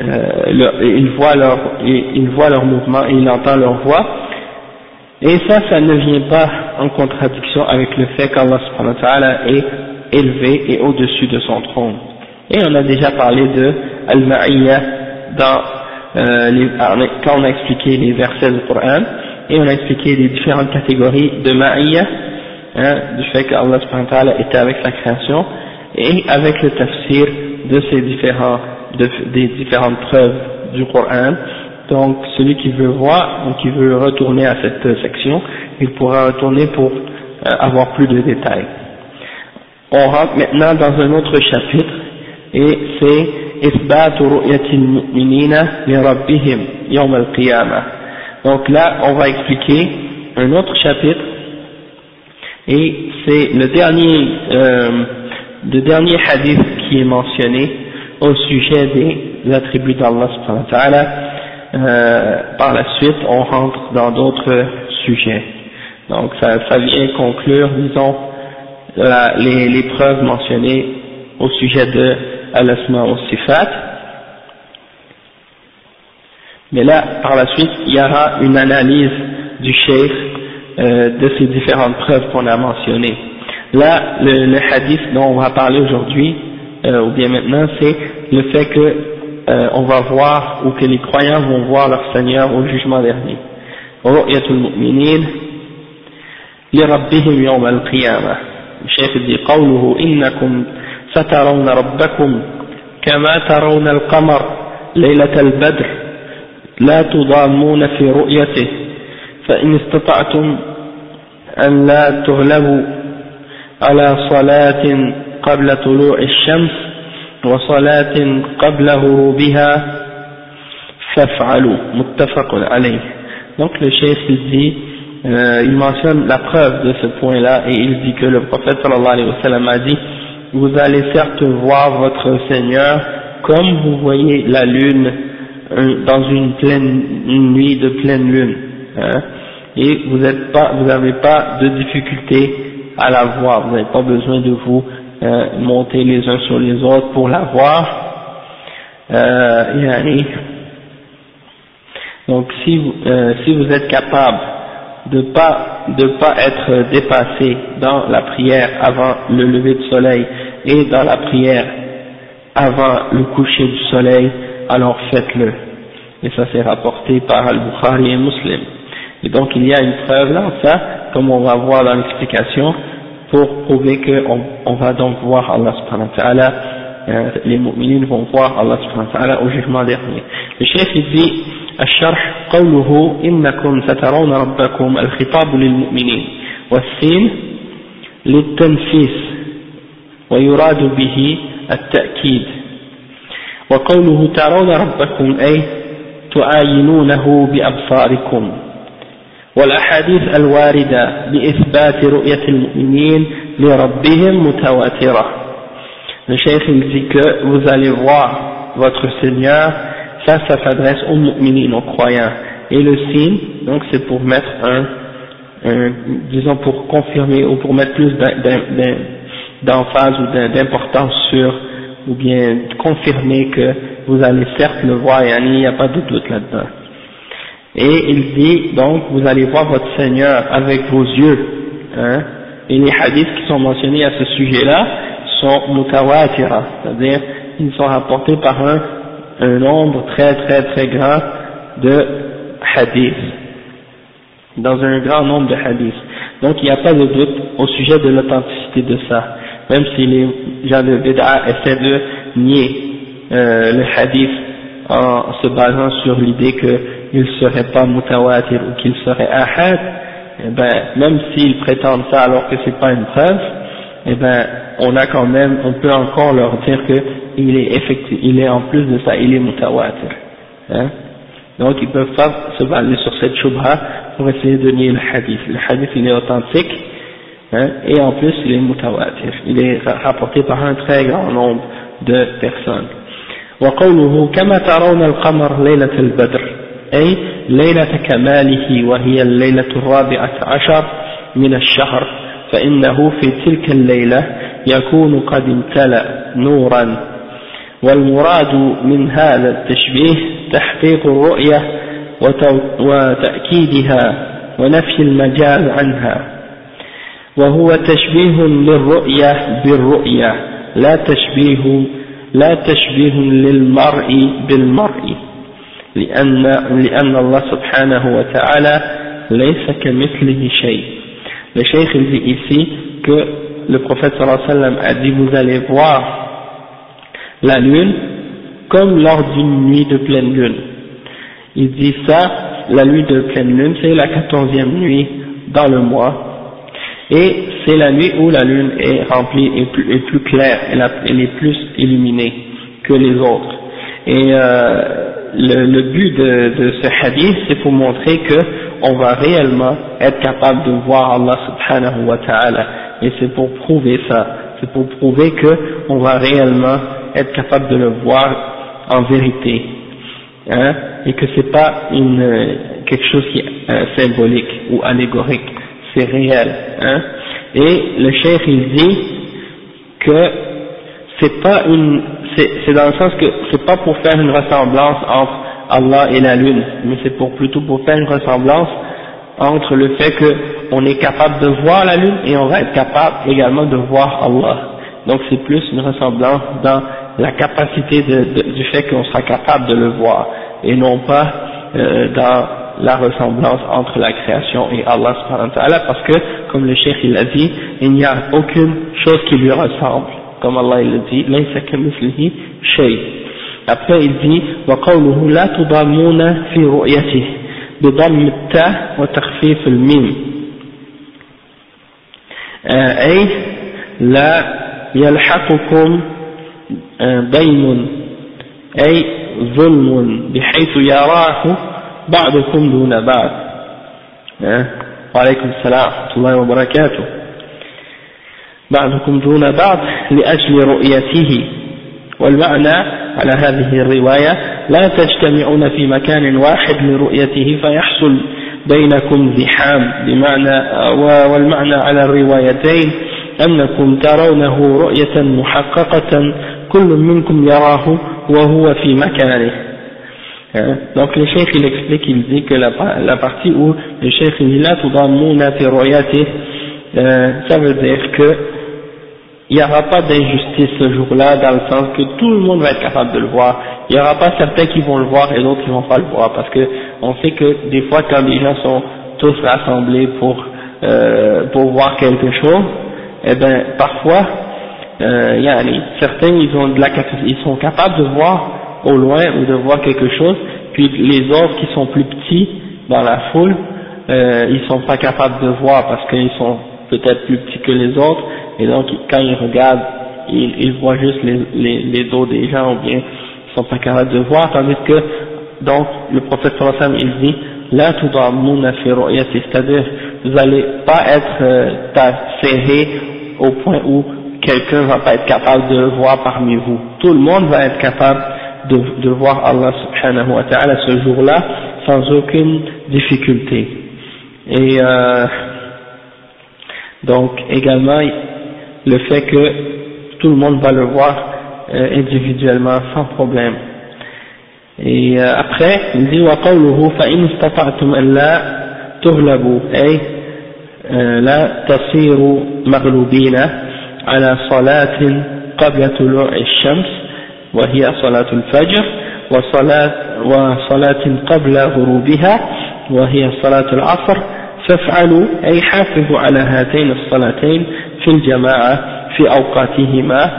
Speaker 1: euh, il, voit leur, il voit leur mouvement et il entend leur voix. Et ça, ça ne vient pas en contradiction avec le fait qu'Allah subhanahu wa ta'ala est élevé et au-dessus de son trône. Et on a déjà parlé de Al-Ma'iyya dans euh, les, quand on a expliqué les versets du Coran, et on a expliqué les différentes catégories de Ma'iyya, hein, du fait qu'Allah subhanahu wa ta'ala était avec sa création, et avec le tafsir de ces différents, de, des différentes preuves du Coran. Donc celui qui veut voir, ou qui veut retourner à cette section, il pourra retourner pour euh, avoir plus de détails. On rentre maintenant dans un autre chapitre, et c'est إثبات رؤية المؤمنين لربهم يوم القيامة. Donc là, on va expliquer un autre chapitre, et c'est le dernier euh, le dernier hadith qui est mentionné au sujet des attributs d'Allah euh, par la suite on rentre dans d'autres sujets. Donc ça, ça vient conclure, disons, les, les preuves mentionnées au sujet de al-asma sifat. Mais là, par la suite, il y aura une analyse du cheikh euh, de ces différentes preuves qu'on a mentionnées. Là, le, le, hadith dont on va parler aujourd'hui, euh, ou bien maintenant, c'est le fait que euh, on va voir, ou que les croyants vont voir leur Seigneur au jugement dernier. رؤية المؤمنين لربهم يوم القيامة الشيخ دي قوله إنكم سترون ربكم كما ترون القمر ليلة البدر لا تضامون في رؤيته فإن استطعتم أن لا تغلبوا على صلاة قبل طلوع الشمس وصلاة قبل غروبها فافعلوا متفق عليه donc le chef il dit euh, il mentionne la preuve de ce point là et il dit que le prophète sallallahu alayhi wa sallam a dit vous allez certes voir votre Seigneur comme vous voyez la lune dans une pleine une nuit de pleine lune hein, et vous n'avez pas vous n'avez pas de difficulté à la voir, vous n'avez pas besoin de vous euh, monter les uns sur les autres pour la voir. Euh, Donc si vous, euh, si vous êtes capable de pas de pas être dépassé dans la prière avant le lever du soleil et dans la prière avant le coucher du soleil, alors faites-le. Et ça c'est rapporté par Al-Bukhari et Muslim. Et donc il y a une preuve là, ça, comme on va voir dans l'explication, pour prouver qu'on on va donc voir Allah subhanahu wa ta'ala, euh, les mu'minines vont voir Allah subhanahu wa ta'ala au jugement dernier. Le chef il dit, الشرح قوله إنكم سترون ربكم الخطاب للمؤمنين والسين للتنفيس ويراد به التأكيد وقوله ترون ربكم أي تعاينونه بأبصاركم والأحاديث الواردة بإثبات رؤية المؤمنين لربهم متواترة Le cheikh dit que vous allez voir votre Seigneur Ça, ça s'adresse aux mu'minines, aux croyants. Et le signe, donc c'est pour mettre un, un, disons pour confirmer ou pour mettre plus d'emphase ou d'importance sur, ou bien confirmer que vous allez certes le voir et il n'y a pas de doute là-dedans. Et il dit donc vous allez voir votre Seigneur avec vos yeux. Hein, et les hadiths qui sont mentionnés à ce sujet-là sont mutawatira, c'est-à-dire ils sont rapportés par un un nombre très très très grand de hadiths, dans un grand nombre de hadiths. Donc il n'y a pas de doute au sujet de l'authenticité de ça, même si les gens de Bid'a essaient de nier euh, le hadith en se basant sur l'idée qu'il ne serait pas mutawatir ou qu'il serait ahad, eh ben, même s'ils prétendent ça alors que c'est pas une preuve, eh ben, on a quand même, on peut encore leur dire que il est effectif, il est en plus de ça, il est mutawatir. Hein Donc ils peuvent pas se baser sur cette shubha pour essayer de nier le hadith. Le hadith il est authentique, hein, et en plus il est mutawatir. Il est rapporté par un très grand nombre de personnes. وقوله كما ترون القمر ليلة البدر أي ليلة كماله وهي الليلة الرابعة عشر من الشهر فإنه في تلك الليلة يكون قد امتلأ نورا. والمراد من هذا التشبيه تحقيق الرؤية وتأكيدها ونفي المجال عنها. وهو تشبيه للرؤية بالرؤية لا تشبيه لا تشبيه للمرء بالمرء. لأن, لأن الله سبحانه وتعالى ليس كمثله شيء Le cheikh dit ici que le prophète sallallahu alayhi wa sallam a dit vous allez voir la lune comme lors d'une nuit de pleine lune. Il dit ça, la nuit de pleine lune, c'est la quatorzième nuit dans le mois, et c'est la nuit où la lune est remplie et plus, plus claire, elle, est plus illuminée que les autres. Et euh, le, but de, ce hadith, c'est pour montrer que on va réellement être capable de voir Allah subhanahu wa ta'ala, et c'est pour prouver ça, c'est pour prouver que on va réellement être capable de le voir en vérité, hein, et que c'est pas une, quelque chose qui est euh, symbolique ou allégorique, c'est réel, hein? Et le cheikh il dit que c'est pas une, c'est dans le sens que c'est pas pour faire une ressemblance entre Allah et la lune, mais c'est pour plutôt pour faire une ressemblance entre le fait qu'on est capable de voir la lune et on va être capable également de voir Allah. Donc c'est plus une ressemblance dans la capacité de, du fait qu'on sera capable de le voir et non pas euh, dans la ressemblance entre la création et Allah parce que comme le cheikh il a dit il n'y a aucune chose qui lui ressemble comme Allah il a dit laysa kamithlihi shay après il dit وقوله لا تضامون في رؤيته بضم التاء وتخفيف الميم. أي لا يلحقكم بين أي ظلم بحيث يراه بعضكم دون بعض. وعليكم السلام ورحمة الله وبركاته. بعضكم دون بعض لأجل رؤيته والمعنى على هذه الرواية لا تجتمعون في مكان واحد لرؤيته فيحصل بينكم زحام بمعنى والمعنى على الروايتين أنكم ترونه رؤية محققة كل منكم يراه وهو في مكانه? Donc le cheikh il explique, il dit que la, la partie où le cheikh il dit là, euh, ça veut dire que il n'y aura pas d'injustice ce jour-là dans le sens que tout le monde va être capable de le voir. Il n'y aura pas certains qui vont le voir et d'autres qui vont pas le voir parce que on sait que des fois quand les gens sont tous rassemblés pour euh, pour voir quelque chose, eh ben parfois euh, y a, certains ils ont de la ils sont capables de voir au loin ou de voir quelque chose, puis les autres qui sont plus petits dans la foule, euh, ils sont pas capables de voir parce qu'ils sont peut-être plus petits que les autres, et donc quand ils regardent, ils, ils voient juste les, les, les, dos des gens ou bien ils sont pas capables de voir, tandis que donc le prophète sallallahu il dit là tout c'est-à-dire vous n'allez pas être euh, au point où quelqu'un va pas être capable de voir parmi vous. Tout le monde va être capable de, de voir Allah subhanahu wa ta'ala ce jour-là sans aucune difficulté. Et euh, donc également le fait que tout le monde va le voir euh, individuellement sans problème. Et euh, après, il dit وقوله فإن استطعتم ألا تغلبوا أي لا تصيروا مغلوبين على صلاة قبل طلوع الشمس وهي صلاة الفجر وصلاة, وصلاة قبل غروبها وهي صلاة العصر فافعلوا أي حافظوا على هاتين الصلاتين في الجماعة في أوقاتهما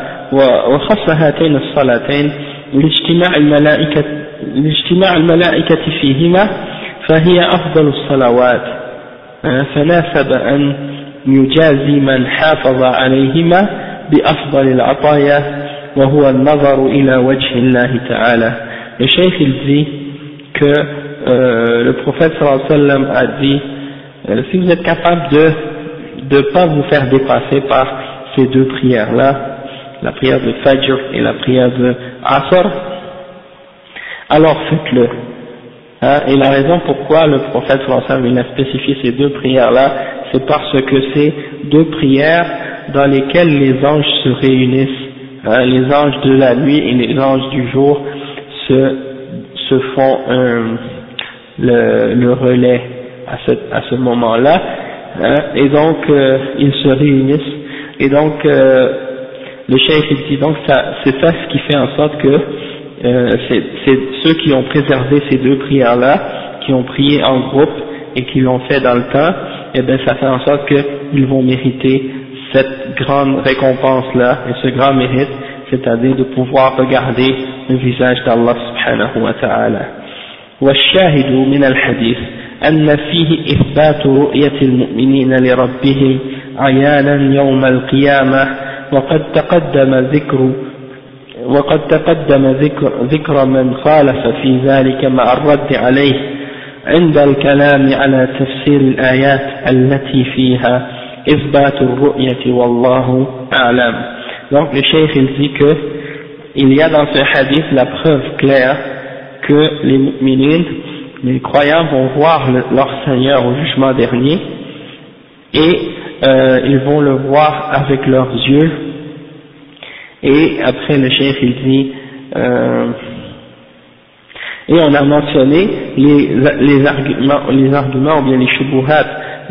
Speaker 1: وخص هاتين الصلاتين لاجتماع الملائكة, لاجتماع الملائكة فيهما فهي أفضل الصلوات. فناسب أن يجازي من حافظ عليهما بأفضل العطايا وهو النظر إلى وجه الله تعالى. Il dit que euh, le prophète sallallahu alayhi wa sallam a dit euh, si vous êtes capable de ne pas vous faire dépasser par ces deux prières là la prière de Fajr et la prière de Asr alors faites-le. Hein, et la raison pourquoi le prophète il a spécifié ces deux prières là c'est parce que c'est deux prières dans lesquelles les anges se réunissent, hein, les anges de la nuit et les anges du jour se, se font le, le, relais à ce, à ce moment-là, hein, et donc euh, ils se réunissent, et donc euh, le cheikh dit donc c'est ça ce qui fait en sorte que euh, c'est ceux qui ont préservé ces deux prières-là, qui ont prié en groupe et qui l'ont fait dans le temps, et eh bien ça fait en sorte qu'ils vont mériter cette grande récompense-là et ce grand mérite, c'est-à-dire de pouvoir regarder le visage d'Allah subhanahu wa ta'ala. والشاهد من الحديث أن فيه إثبات رؤية المؤمنين لربهم عيانا يوم القيامة وقد تقدم ذكر وقد تقدم ذكر, ذكر من خالف في ذلك مع الرد عليه عند الكلام على تفسير الآيات التي فيها إثبات الرؤية والله أعلم. Donc le cheikh il dit que il y a dans ce hadith la preuve claire que les mu'minines, les croyants vont voir le, leur Seigneur au jugement dernier et euh, ils vont le voir avec leurs yeux. Et après le cheikh il dit euh, et on a mentionné les, les, arguments, les arguments ou bien les shubuhat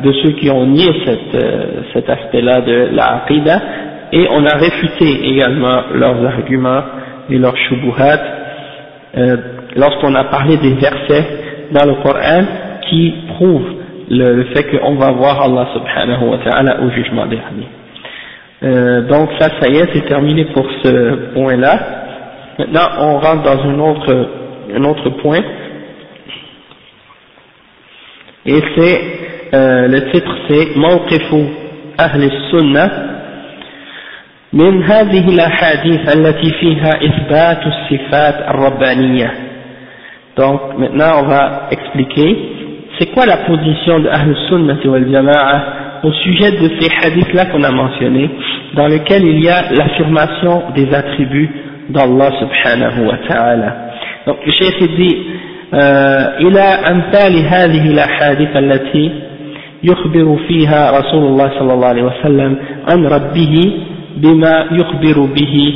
Speaker 1: de ceux qui ont nié euh, cet aspect-là de la et on a réfuté également leurs arguments et leurs shubuhat lorsqu'on a parlé des versets dans le Coran qui prouvent le, le fait qu'on va voir Allah subhanahu wa ta'ala au jugement dernier. Euh, donc ça, ça y est, c'est terminé pour ce point-là. Maintenant, on rentre dans une autre un autre point, et c'est, euh, le titre c'est موقف أهل السنة من هذه الأحاديث التي فيها إثبات الصفات الربانية. Donc maintenant on va expliquer c'est quoi la position de Ahl Sunnah wal Jama'a au sujet de ces hadiths-là qu'on a mentionnés, dans lesquels il y a l'affirmation des attributs d'Allah subhanahu wa ta'ala. Donc le cheikh dit إلى أمثال هذه الأحاديث التي يخبر فيها رسول الله صلى الله عليه وسلم عن ربه بما يخبر به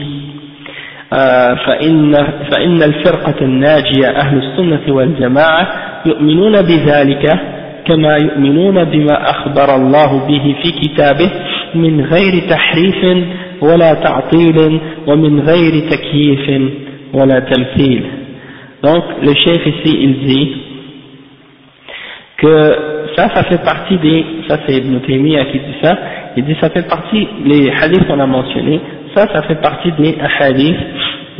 Speaker 1: فإن, فإن الفرقة الناجية أهل السنة والجماعة يؤمنون بذلك كما يؤمنون بما أخبر الله به في كتابه من غير تحريف ولا تعطيل ومن غير تكييف ولا تمثيل. Donc le chef ici il dit que ça ça fait partie des ça c'est Ibn Taymiyyah qui dit ça. Il dit ça fait partie les hadiths qu'on a mentionnés ça ça fait partie des hadiths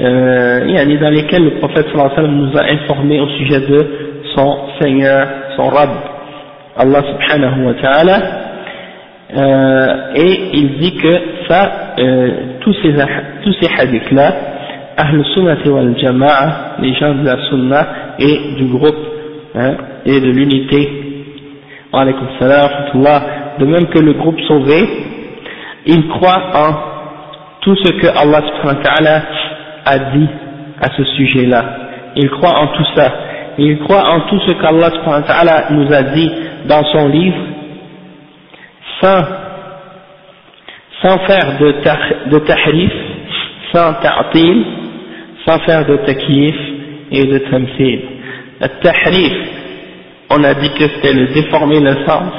Speaker 1: euh, dans lesquels le prophète sallallahu alayhi wa sallam nous a informé au sujet de son Seigneur son Rabb Allah subhanahu wa ta'ala. Euh, et il dit que ça euh, tous ces tous ces hadiths là Ahl Sunnah wal Jama'a les gens de la Sunnah et du groupe hein, et de l'unité de même que le groupe sauvé ils croient en tout ce que Allah subhanahu wa ta'ala a dit à ce sujet là ils croient en tout ça. Ils croient en tout ce qu'Allah subhanahu wa ta'ala nous a dit dans son livre sans, sans faire de, de tahrif, sans ta'til, sans faire de takyif et de tamthil. Le tahrif, on a dit que c'était le déformer le sens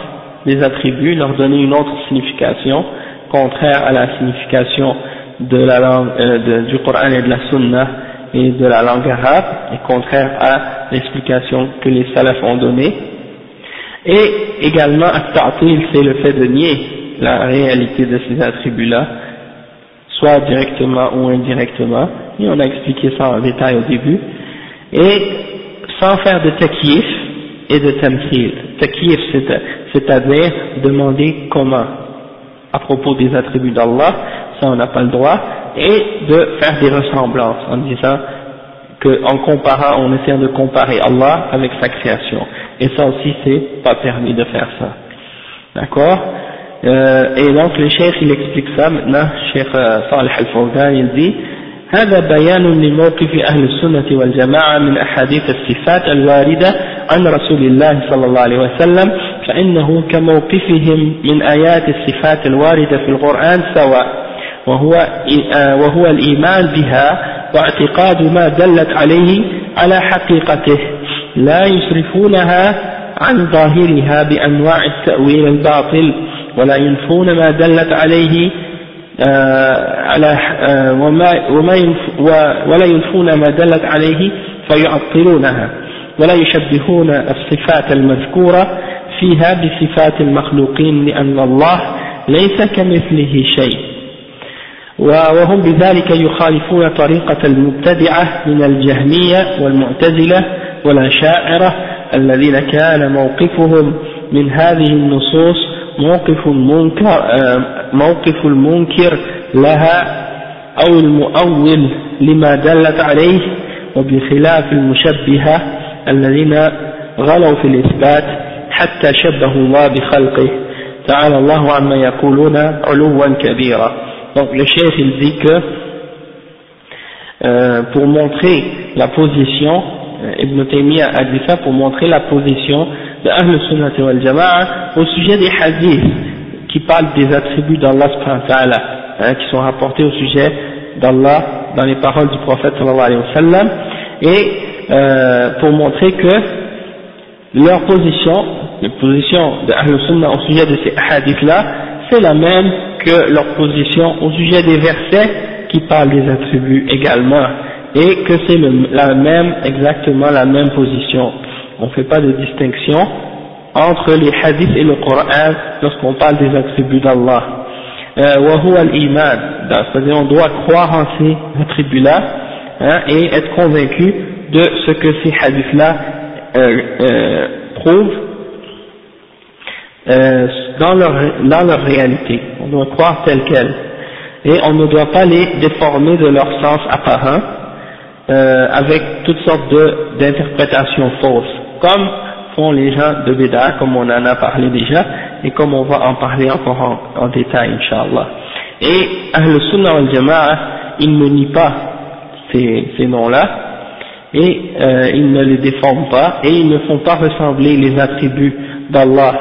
Speaker 1: des attributs, leur donner une autre signification, contraire à la signification de la langue, euh, du Coran et de la Sunna et de la langue arabe, et contraire à l'explication que les salafs ont donnée. Et également, at-ta'til, c'est le fait de nier la réalité de ces attributs-là, soit directement ou indirectement, et on a expliqué ça en détail au début, et sans faire de takyif et de tamthil. Takyif, c'est-à-dire demander comment à propos des attributs d'Allah, ça on n'a pas le droit, et de faire des ressemblances en disant qu'en comparant, on essaie de comparer Allah avec sa création. Et ça aussi, c'est pas permis de faire ça. D'accord? Euh, Et donc le chef, il explique ça maintenant, chef Salih al-Fawzan, il dit هذا بيان لموقف أهل السنة والجماعة من أحاديث الصفات الواردة عن رسول الله صلى الله عليه وسلم فإنه كموقفهم من آيات الصفات الواردة في القرآن سواء وهو, وهو الإيمان بها واعتقاد ما دلت عليه على حقيقته لا يصرفونها عن ظاهرها بأنواع التأويل الباطل ولا ينفون ما دلت عليه آه، على آه، وما وما ولا ينفون ما دلت عليه فيعطلونها ولا يشبهون الصفات المذكورة فيها بصفات المخلوقين لأن الله ليس كمثله شيء. وهم بذلك يخالفون طريقة المبتدعة من الجهمية والمعتزلة والأشاعرة الذين كان موقفهم من هذه النصوص موقف المنكر آه، موقف المنكر لها أو المؤول لما دلت عليه وبخلاف المشبهة الذين غلوا في الإثبات حتى شبهوا الله بخلقه. تعالى الله عما يقولون علوا كبيرا. Donc le chef il dit que euh, pour montrer la position Ibn Taymiyyah a dit ça pour montrer la position de Ahl Sunnah wal au sujet des hadiths qui parlent des attributs d'Allah hein, qui sont rapportés au sujet d'Allah dans les paroles du prophète sallallahu alayhi wa sallam et euh, pour montrer que leur position, la position de Ahl Sunnah au sujet de ces hadiths là c'est la même que leur position au sujet des versets qui parlent des attributs également et que c'est la même, exactement la même position. On ne fait pas de distinction entre les hadiths et le Coran lorsqu'on parle des attributs d'Allah. Euh, al-iman, c'est-à-dire on doit croire en ces attributs-là hein, et être convaincu de ce que ces hadiths-là euh, euh, prouvent euh, dans, leur, dans leur réalité. On doit croire tel quel. Et on ne doit pas les déformer de leur sens apparent euh, avec toutes sortes d'interprétations fausses, comme font les gens de Béda, comme on en a parlé déjà, et comme on va en parler encore en, détail, Inch'Allah. Et Ahl Sunnah al Jama'a, ils ne nient pas ces, ces noms-là, et euh, ils ne les déforment pas, et ils ne font pas ressembler les attributs d'Allah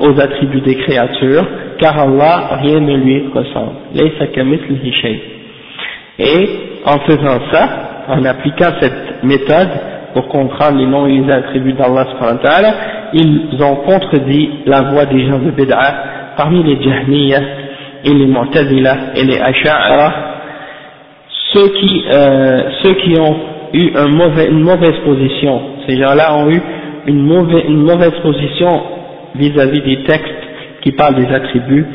Speaker 1: aux attributs des créatures, car Allah, rien ne lui ressemble. Et en faisant ça, en appliquant cette méthode pour comprendre les noms et les attributs d'Allah ils ont contredit la voix des gens de Bid'a parmi les Jahmiyyah et les Mu'tazila et les Asha'ara, ceux qui, euh, ont eu une mauvaise position, ces gens-là ont eu une mauvaise, une mauvaise position vis-à-vis des textes qui parlent des attributs,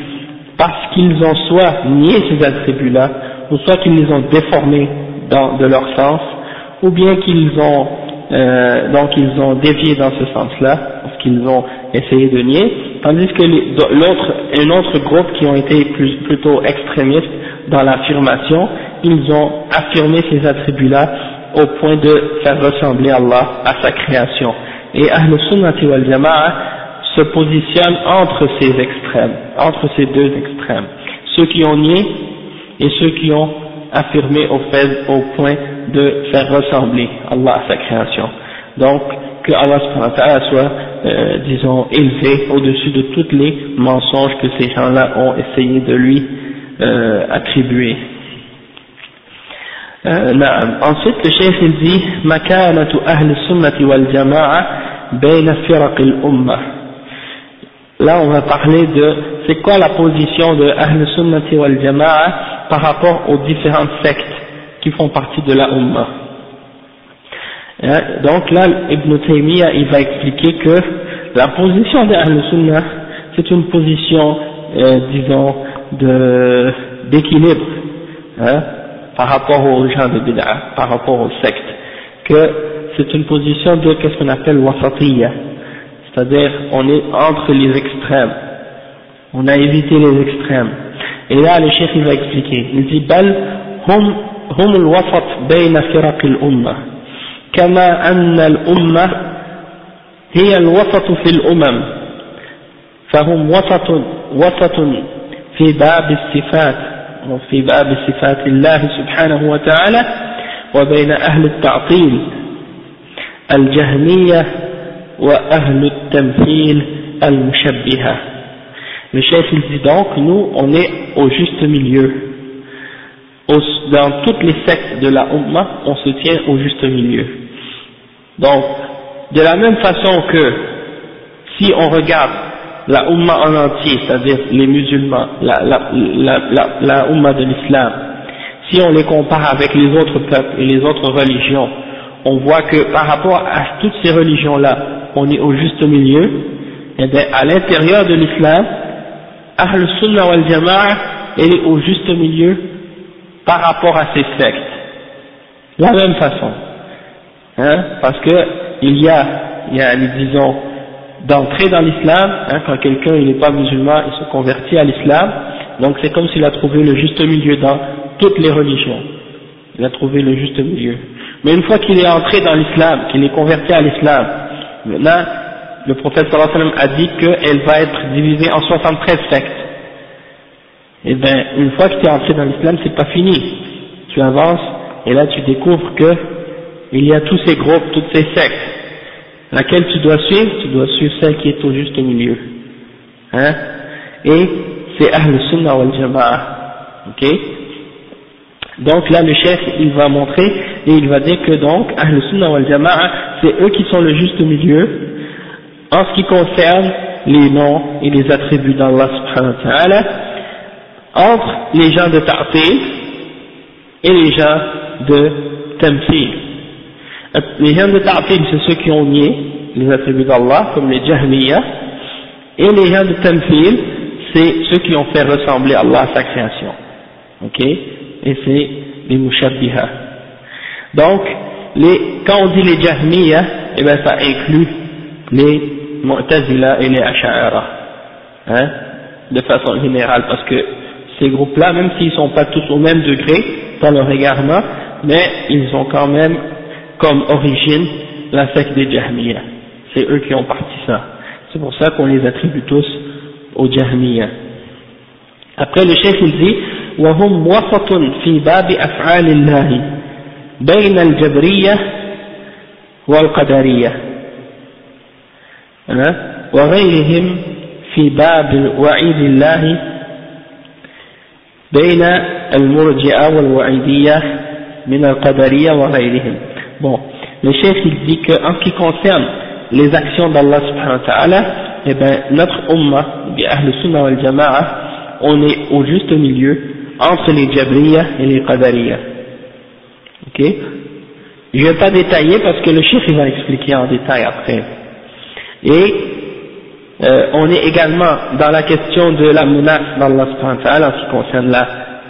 Speaker 1: parce qu'ils ont soit nié ces attributs-là, ou soit qu'ils les ont déformés de leur sens, ou bien qu'ils ont euh, donc ils ont dévié dans ce sens-là, parce qu'ils ont essayé de nier, tandis que l'autre, un autre groupe qui ont été plus, plutôt extrémistes dans l'affirmation, ils ont affirmé ces attributs-là au point de faire ressembler Allah à sa création. Et Ahl Sunnati wal Jama'a se positionne entre ces extrêmes, entre ces deux extrêmes, ceux qui ont nié et ceux qui ont affirmé au fait, au point de faire ressembler Allah à sa création. Donc, que Allah soit, euh, disons, élevé au-dessus de tous les mensonges que ces gens-là ont essayé de lui euh, attribuer. Euh, ensuite, le chef il dit مكانة أهل السنة والجماعة بين فرق الأمة Là, on va parler de c'est quoi la position de Ahl Sunnati wal Jama'a par rapport aux différentes sectes qui font partie de la Ummah. Donc là, Ibn Taymiyyah, il va expliquer que la position de Ahl Sunnah, c'est une position, euh, disons, d'équilibre hein, par rapport aux gens de par rapport aux sectes, que c'est une position de qu'est-ce qu'on appelle wasatiyya, c'est-à-dire on est entre les extrêmes, on a évité les extrêmes. Et là, le chef il va expliquer, il dit bal hum هم الوسط بين فرق الأمة كما أن الأمة هي الوسط في الأمم فهم وسط وسط في باب الصفات وفي باب صفات الله سبحانه وتعالى وبين أهل التعطيل الجهمية وأهل التمثيل المشبهة Le chef il dit donc, nous on est au juste milieu. dans toutes les sectes de la Ummah, on se tient au juste milieu. Donc, de la même façon que si on regarde la Ummah en entier, c'est-à-dire les musulmans, la, la, la, la Ummah de l'islam, si on les compare avec les autres peuples et les autres religions, on voit que par rapport à toutes ces religions-là, on est au juste milieu, et bien à l'intérieur de l'islam, Ahl Sunnah wal Jama'a, elle est au juste milieu par rapport à ces sectes. La même façon. Hein, parce que il y a, il y a, disons, d'entrer dans l'islam, hein, quand quelqu'un n'est pas musulman, il se convertit à l'islam, donc c'est comme s'il a trouvé le juste milieu dans toutes les religions. Il a trouvé le juste milieu. Mais une fois qu'il est entré dans l'islam, qu'il est converti à l'islam, maintenant, le prophète sallallahu alayhi wa sallam a dit qu'elle va être divisée en 73 sectes. Et eh bien une fois que tu es entré dans l'islam c'est pas fini. Tu avances et là tu découvres que il y a tous ces groupes, toutes ces sectes. Laquelle tu dois suivre? Tu dois suivre celle qui est au juste milieu. Hein? Et c'est Ahl Sunnah wal Jama'a ok? Donc là le chef il va montrer et il va dire que donc Ahl Sunnah wal Jama'a c'est eux qui sont le juste milieu en ce qui concerne les noms et les attributs d'Allah subhanahu wa ta'ala entre les gens de Ta'til et les gens de Tamfil. Les gens de Ta'til, c'est ceux qui ont nié les attributs d'Allah, comme les Jahmiyyah, et les gens de Tamfil, c'est ceux qui ont fait ressembler Allah à sa création. Ok? Et c'est les Mushabbiha. Donc, les, quand on dit les Jahmiyyah, eh ben ça inclut les Mu'tazila et les Ash'ara. Hein de façon générale, parce que ces groupes-là, même s'ils ne sont pas tous au même degré dans leur égarement, mais ils ont quand même comme origine la secte des Jahmiyyah. C'est eux qui ont parti ça. C'est pour ça qu'on les attribue tous aux Jahmiyyah. Après le chef il dit وهم وسط في باب أفعال الله بين الجبرية والقدرية وغيرهم في باب وعيد الله بين المرجئة والوعيدية من القدرية وغيرهم bon le chef il dit que en ce qui concerne les actions d'Allah subhanahu wa ta'ala eh ben notre ummah bi ahl sunnah wal jama'a on est au juste milieu entre les Jabriya et les Qadariya. Ok? Je vais pas détailler parce que le chef il va expliquer en détail après. Et euh, on est également dans la question de la menace d'Allah en ce qui concerne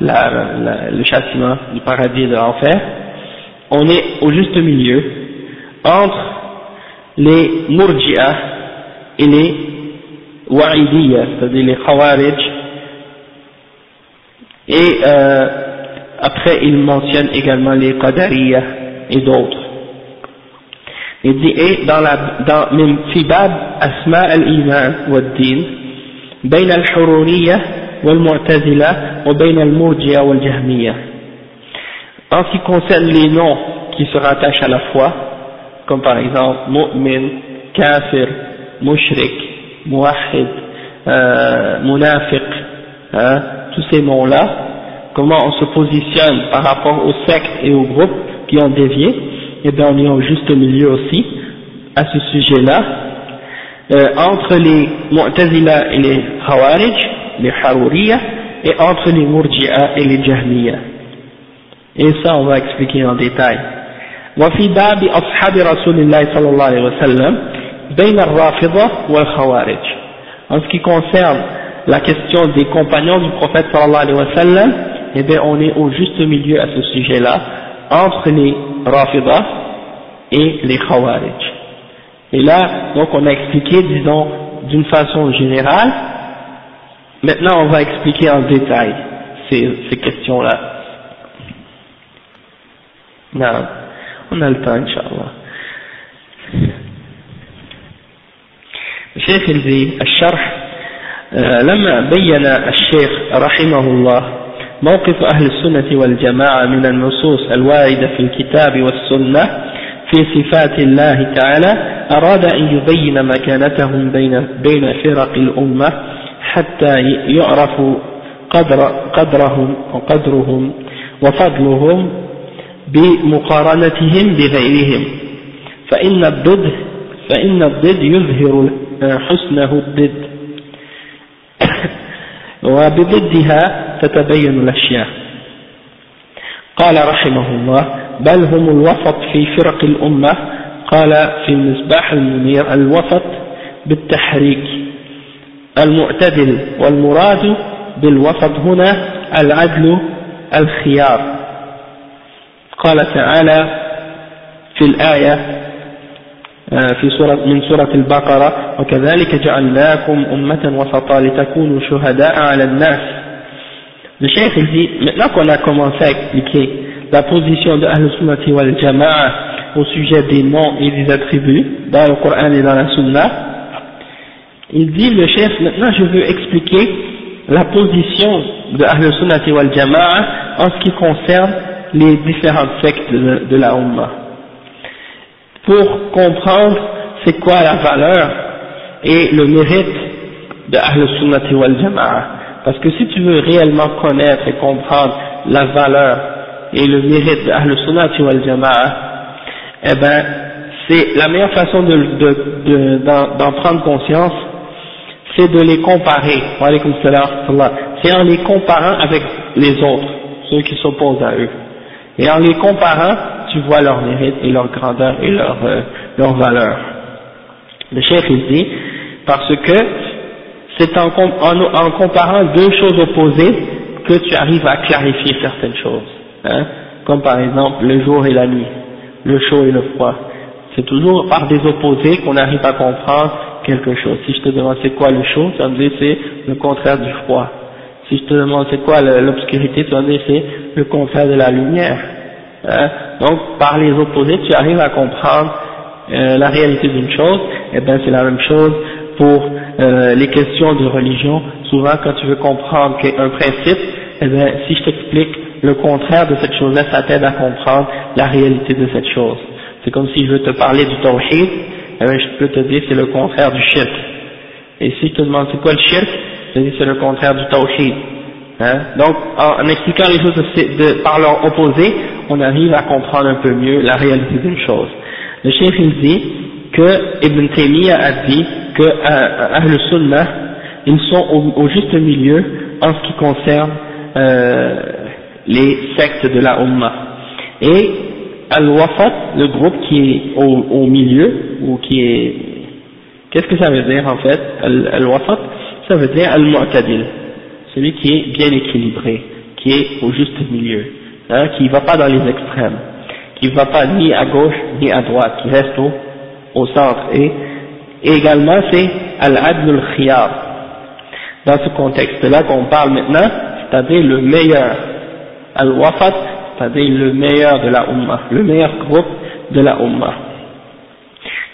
Speaker 1: le châtiment du paradis et de l'enfer. On est au juste milieu entre les murji'ah et les wa'idiyah c'est-à-dire les khawarij et euh, après il mentionne également les Qadariyah et d'autres. Il dit, et dans la, dans, من في باب أسماء الإيمان والدين بين الحرورية والمعتزلة وبين المرجية والجهمية. En ce qui concerne les noms qui se rattachent à la foi, comme par exemple mu'min, kafir, mushrik, muwahid, euh, munafiq, hein, tous ces noms-là, comment on se positionne par rapport aux sectes et aux groupes qui ont dévié, et eh bien on est au juste milieu aussi à ce sujet-là, euh, entre les Mu'tazila et les Khawarij, les Haruriya, et entre les Murji'a et les Jahmiya. Et ça on va expliquer en détail. وفي باب أصحاب رسول الله صلى الله عليه وسلم بين الرافضة والخوارج. En ce qui concerne la question des compagnons du prophète sallallahu alayhi wa sallam, eh bien on est au juste milieu à ce sujet-là, entre les Rafidah et les Khawarij. Et là, donc on a expliqué, disons, d'une façon générale, maintenant on va expliquer en détail ces, ces questions-là. Non, on a le temps, Inch'Allah. Le Cheikh il dit, الشرح لما بين الشيخ رحمه الله موقف أهل السنة والجماعة من النصوص الواردة في الكتاب والسنة في صفات الله تعالى أراد أن يبين مكانتهم بين, بين فرق الأمة حتى يعرف قدر قدرهم وقدرهم وفضلهم بمقارنتهم بغيرهم. فإن الضد فإن الضد يظهر حسنه الضد. [COUGHS] وبضدها تتبين الأشياء. قال رحمه الله بل هم الوسط في فرق الأمة. قال في المصباح المنير الوسط بالتحريك المعتدل والمراد بالوسط هنا العدل الخيار. قال تعالى في الآية في سورة من سورة البقرة وكذلك جعلناكم أمة وسطا لتكونوا شهداء على الناس Le chef il dit, maintenant qu'on a commencé à expliquer la position de Ahl-Sunnati wal Jama'a au sujet des noms et des attributs dans le Coran et dans la Sunna, il dit le chef, maintenant je veux expliquer la position de Ahl-Sunnati wal Jama'a en ce qui concerne les différentes sectes de, de la Ummah. pour comprendre c'est quoi la valeur et le mérite de Ahl Sunnati wal. Parce que si tu veux réellement connaître et comprendre la valeur et le mérite de Ahl Sunnati wal eh ben, c'est la meilleure façon de, de, d'en, prendre conscience, c'est de les comparer. C'est en les comparant avec les autres, ceux qui s'opposent à eux. Et en les comparant, tu vois leur mérite et leur grandeur et leur, euh, leur valeur. Le chef il dit, parce que c'est en, en, comparant deux choses opposées que tu arrives à clarifier certaines choses. Hein, comme par exemple le jour et la nuit, le chaud et le froid. C'est toujours par des opposés qu'on arrive à comprendre quelque chose. Si je te demande c'est quoi le chaud, tu me dire c'est le contraire du froid. Si je te demande c'est quoi l'obscurité, tu me dire c'est le contraire de la lumière. Hein? Donc, par les opposés, tu arrives à comprendre euh, la réalité d'une chose, et eh bien c'est la même chose pour euh, les questions de religion. Souvent, quand tu veux comprendre un principe, eh bien, si je t'explique le contraire de cette chose-là, ça t'aide à comprendre la réalité de cette chose. C'est comme si je veux te parler du tawhid, eh bien, je peux te dire c'est le contraire du shirk. Et si je te demande c'est quoi le shirk, je te dis c'est le contraire du tawhid. Hein? Donc, en, expliquant les choses de, par leur opposé, on arrive à comprendre un peu mieux la réalité d'une chose. Le chef il dit que Ibn Taymiyyah a dit que euh, Ahl Sunnah, ils sont au, juste milieu en ce qui concerne euh, les sectes de la Ummah. Et Al-Wafat, le groupe qui est au, au milieu, ou qui est... Qu'est-ce que ça veut dire en fait? Al-Wafat, ça veut dire Al-Mu'tadil celui qui est bien équilibré, qui est au juste milieu, hein, qui ne va pas dans les extrêmes, qui ne va pas ni à gauche ni à droite, qui reste au, centre. Et, également c'est Al-Adl al-Khiyar. Dans ce contexte-là qu'on parle maintenant, c'est-à-dire le meilleur, Al-Wafat, c'est-à-dire le meilleur de la Ummah, le meilleur groupe de la Ummah.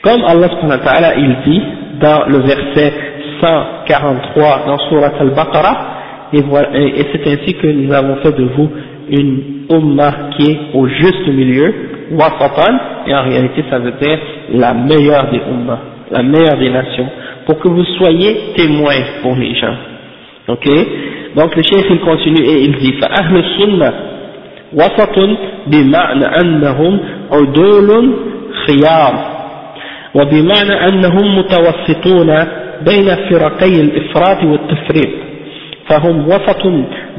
Speaker 1: Comme Allah subhanahu wa ta'ala il dit dans le verset 143 dans Surat al-Baqarah, et, c'est ainsi que nous avons fait de vous une ummah qui est au juste milieu, wasatan, et en réalité ça veut dire la meilleure des ummahs, la meilleure des nations, pour que vous soyez témoins pour les gens. Ok Donc le chef il continue et il dit فأهل السنة وسط بمعنى أنهم عدول خيار وبمعنى أنهم متوسطون بين فرقي الإفراط والتفريط فهم وسط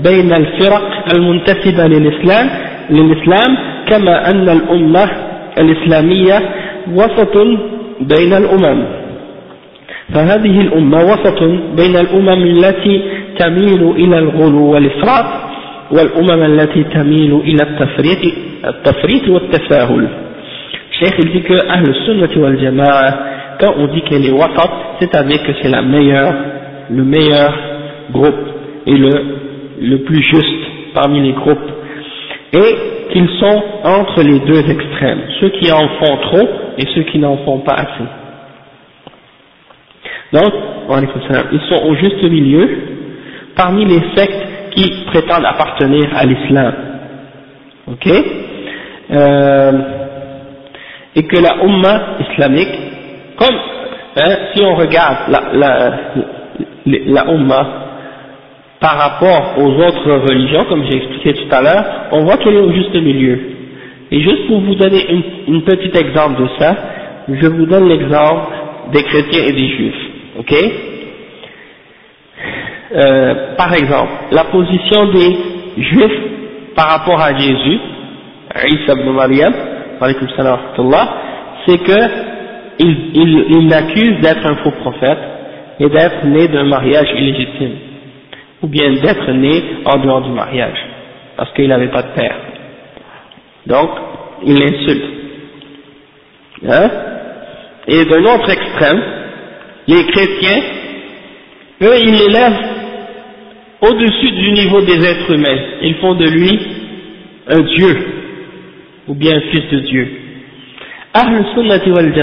Speaker 1: بين الفرق المنتسبة للإسلام للإسلام كما أن الأمة الإسلامية وسط بين الأمم. فهذه الأمة وسط بين الأمم التي تميل إلى الغلو والإفراط والأمم التي تميل إلى التفريط, التفريط والتساهل. شيخ il dit que Ahl Sunnah wal Jama'a, quand on le meilleur groupe et le, le plus juste parmi les groupes, et qu'ils sont entre les deux extrêmes, ceux qui en font trop et ceux qui n'en font pas assez. Donc, ils sont au juste milieu parmi les sectes qui prétendent appartenir à l'islam. Ok? Euh, Et que la Ummah islamique, comme hein, si on regarde la, la, la, par rapport aux autres religions, comme j'ai expliqué tout à l'heure, on voit qu'elle est au juste milieu. Et juste pour vous donner une, petit exemple de ça, je vous donne l'exemple des chrétiens et des juifs. Ok? Euh, Par exemple, la position des juifs par rapport à Jésus, Isa ibn Maryam, c'est que il l'accuse d'être un faux prophète et d'être né d'un mariage illégitime ou bien d'être né en dehors du mariage, parce qu'il n'avait pas de père. Donc, il l'insulte. Hein? Et d'un autre extrême, les chrétiens, eux, ils l'élèvent au-dessus du niveau des êtres humains. Ils font de lui un Dieu, ou bien un fils de Dieu. Ahl sunnati wal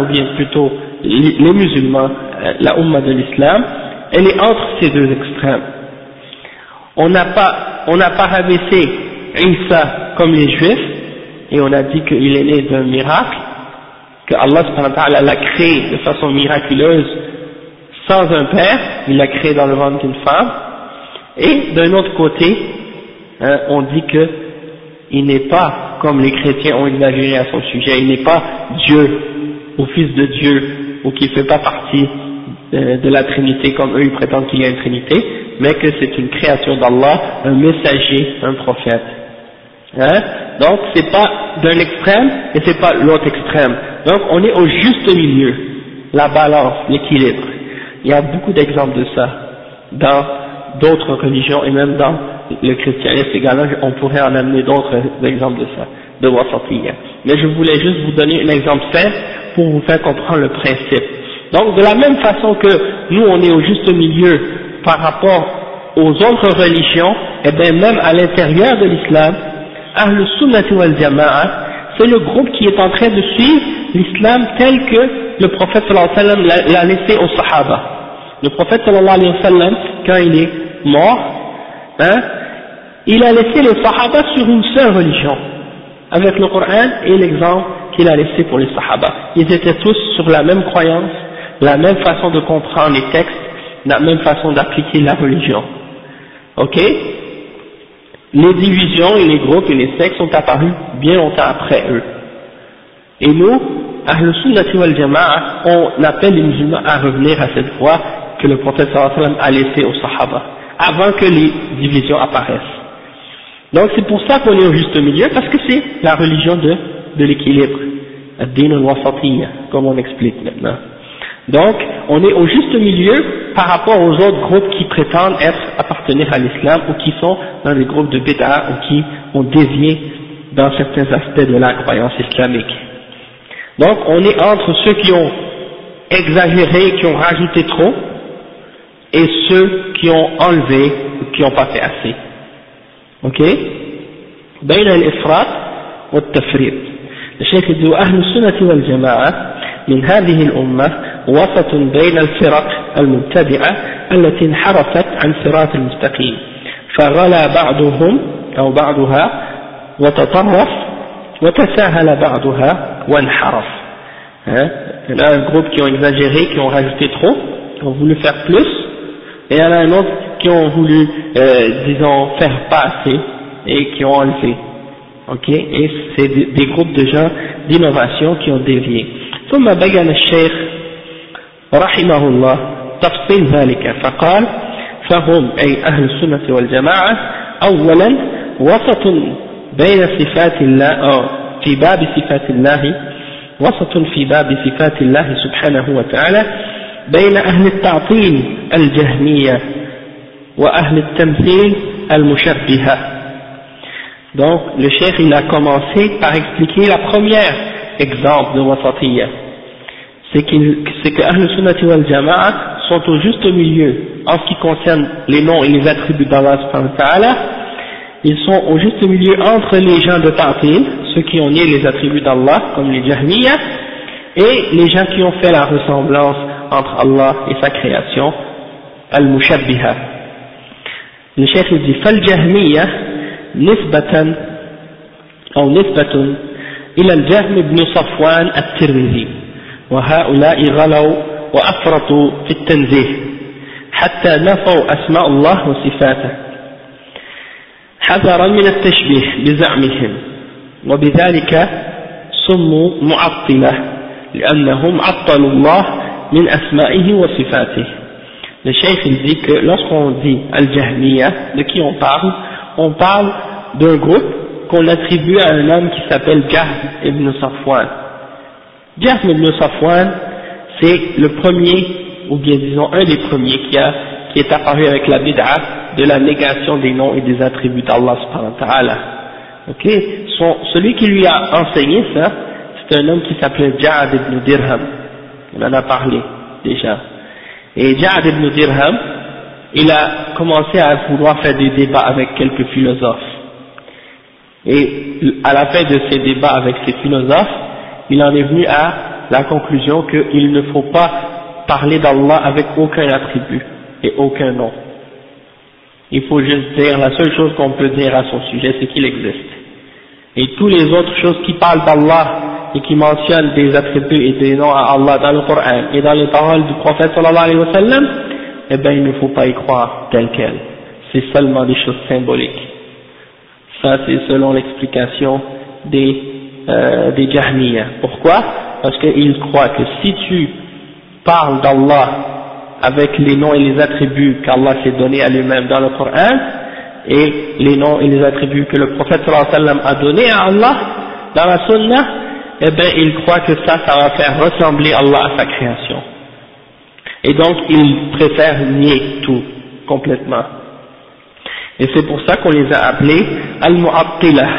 Speaker 1: ou bien plutôt les musulmans, euh, la Ummah de l'islam, elle est entre ces deux extrêmes on n'a pas, on n'a pas rabaissé Isa comme les juifs, et on a dit qu'il est né d'un miracle, que Allah l'a créé de façon miraculeuse sans un père, il l'a créé dans le ventre d'une femme, et d'un autre côté, hein, on dit que il n'est pas, comme les chrétiens ont exagéré à son sujet, il n'est pas Dieu, ou fils de Dieu, ou qui ne fait pas partie de la Trinité comme eux ils prétendent qu'il y a une Trinité, mais que c'est une créature d'Allah, un messager, un prophète. Hein? Donc c'est pas d'un extrême et c'est pas l'autre extrême. Donc on est au juste milieu, la balance, l'équilibre. Il y a beaucoup d'exemples de ça dans d'autres religions et même dans le christianisme également, on pourrait en amener d'autres exemples de ça, de wasatiyya. Mais je voulais juste vous donner un exemple simple pour vous faire comprendre le principe. Donc de la même façon que nous on est au juste milieu par rapport aux autres religions, et eh bien même à l'intérieur de l'islam, Ahl Sunnati wal Jama'a, c'est le groupe qui est en train de suivre l'islam tel que le prophète sallallahu alayhi wa sallam l'a laissé aux sahaba. Le prophète sallallahu alayhi wa sallam, quand il est mort, hein, il a laissé les sahaba sur une seule religion, avec le Coran et l'exemple qu'il a laissé pour les sahaba. Ils étaient tous sur la même croyance, la même façon de comprendre les textes, la même façon d'appliquer la religion. Ok? Les divisions et les groupes et les sectes sont apparus bien longtemps après eux. Et nous, Ahl Sunnati wal Jama'a, on appelle les musulmans à revenir à cette foi que le prophète sallallahu a laissée aux Sahaba, avant que les divisions apparaissent. Donc c'est pour ça qu'on est au juste milieu, parce que c'est la religion de, de l'équilibre, comme on explique maintenant. Donc, on est au juste milieu par rapport aux autres groupes qui prétendent être appartenir à l'islam ou qui sont dans des groupes de bid'a ou qui ont dévié dans certains aspects de la croyance islamique. Donc, on est entre ceux qui ont exagéré, qui ont rajouté trop, et ceux qui ont enlevé ou qui n'ont pas fait assez. Ok بين الإفراط والتفريط الشيخ يقول أهل السنة والجماعة من هذه الأمة وسط بين الفرق المبتدعة التي انحرفت عن صراط المستقيم فغلا بعضهم أو بعضها وتطرف وتساهل بعضها وانحرف? Il y a un groupe qui ont exagéré, qui ont rajouté trop, qui ont voulu faire plus, et il y en a un autre qui ont voulu, euh, disons, faire pas assez, et qui ont enlevé. Ok Et c'est des groupes de gens d'innovation qui ont dévié. ثم بين الشيخ رحمه الله تفصيل ذلك فقال فهم أي أهل السنة والجماعة أولا وسط بين صفات الله أو في باب صفات الله وسط في باب صفات الله سبحانه وتعالى بين أهل التعطيل الجهمية وأهل التمثيل المشبهة Donc, le cheikh, il a commencé par expliquer la première exemple de wasatiyya. C'est qu que Ahl Sunnati wal Jama'a sont au juste milieu en ce qui concerne les noms et les attributs d'Allah subhanahu wa ta'ala. Ils sont au juste milieu entre les gens de Ta'til, ceux qui ont nié les attributs d'Allah, comme les Jahmiyyah, et les gens qui ont fait la ressemblance entre Allah et sa création, Al-Mushabbiha. Le cheikh dit, « Fal Jahmiyyah » نسبة أو نسبة إلى الجهم بن صفوان الترمذي وهؤلاء غلوا وأفرطوا في التنزيه حتى نفوا أسماء الله وصفاته. حذرا من التشبيه بزعمهم وبذلك سموا معطلة لأنهم عطلوا الله من أسمائه وصفاته. Le cheikh il dit que lorsqu'on dit Al-Jahmiya, de qui on parle? On parle d'un groupe qu'on attribue à un homme qui s'appelle Jahm ibn Safwan. Jahm ibn Safwan, c'est le premier, ou bien disons un des premiers qui, a, qui est apparu avec la bid'a de la négation des noms et des attributs d'Allah subhanahu wa. Ok? Celui qui lui a enseigné ça, c'est un homme qui s'appelait Ja'ad ibn Dirham. On en a parlé déjà. Et Ja'ad ibn Dirham, il a commencé à vouloir faire des débats avec quelques philosophes. Et à la fin de ces débats avec ces philosophes, il en est venu à la conclusion qu'il ne faut pas parler d'Allah avec aucun attribut et aucun nom. Il faut juste dire, la seule chose qu'on peut dire à son sujet, c'est qu'il existe. Et toutes les autres choses qui parlent d'Allah et qui mentionnent des attributs et des noms à Allah dans le Coran et dans les paroles du prophète sallallahu alayhi wa sallam, eh bien il ne faut pas y croire tel quel. C'est seulement des choses symboliques. Ça c'est selon l'explication des euh, des. Pourquoi? Parce qu'ils croient que si tu parles d'Allah avec les noms et les attributs qu'Allah s'est donné à lui-même dans le Coran, et les noms et les attributs que le prophète sallam a donné à Allah dans la Sunnah, eh bien ils croient que ça, ça va faire ressembler Allah à sa création. Et donc ils préfèrent nier tout, complètement. Et c'est pour ça qu'on les a appelés Al-Mu'attilah,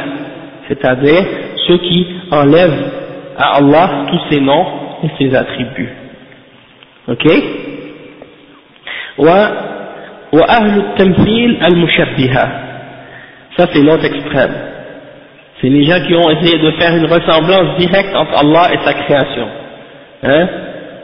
Speaker 1: c'est-à-dire ceux qui enlèvent à Allah tous ses noms et ses attributs. Ok? Ahlu tamthil al-mushabbiha. Ça c'est l'autre extrême. C'est les gens qui ont essayé de faire une ressemblance directe entre Allah et sa création. Hein?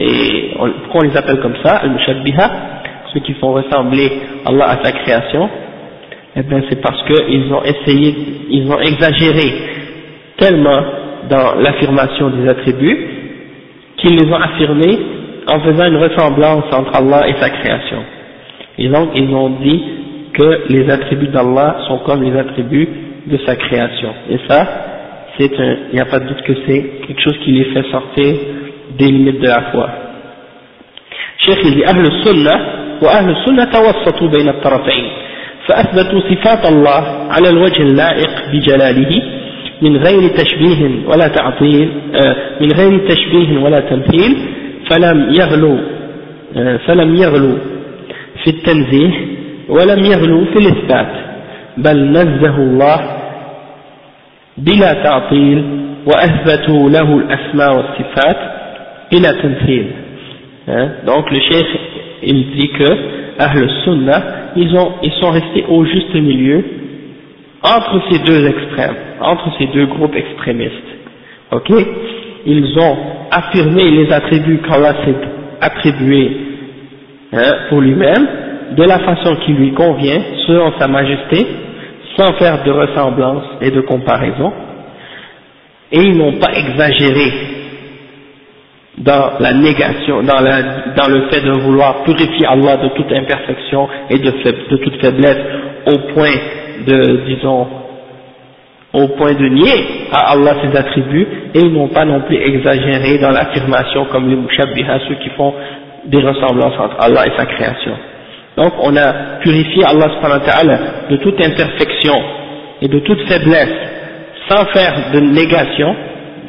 Speaker 1: et pourquoi on les appelle comme ça Al-Mushabbiha ceux qui font ressembler Allah à sa création eh bien c'est parce qu'ils ont essayé, ils ont exagéré tellement dans l'affirmation des attributs qu'ils les ont affirmés en faisant une ressemblance entre Allah et sa création. Et donc ils ont dit que les attributs d'Allah sont comme les attributs de sa création. Et ça, c'est il n'y a pas de doute que c'est quelque chose qui les fait sortir des limites de la foi. Il dit أهل السنة وأهل السنة توسطوا بين الطرفين فأثبتوا صفات الله على الوجه اللائق بجلاله من غير تشبيه ولا تعطيل من غير تشبيه ولا تمثيل فلم يغلو فلم يغلو في التنزيه ولم يغلو في الإثبات بل نزه الله بلا تعطيل وأثبتوا له الأسماء والصفات بلا تمثيل donc le cheikh il dit que Ahl Sunnah ils, ont, ils sont restés au juste milieu entre ces deux extrêmes, entre ces deux groupes extrémistes. Ok Ils ont affirmé les attributs qu'Allah s'est attribués hein, pour lui-même, de la façon qui lui convient, selon sa majesté, sans faire de ressemblance et de comparaison, et ils n'ont pas exagéré dans la négation, dans, la, dans le fait de vouloir purifier Allah de toute imperfection et de, de toute faiblesse au point de, disons, au point de nier à Allah ses attributs, et ils n'ont pas non plus exagéré dans l'affirmation comme les Mushabbiha, ceux qui font des ressemblances entre Allah et sa création. Donc on a purifié Allah de toute imperfection et de toute faiblesse, sans faire de négation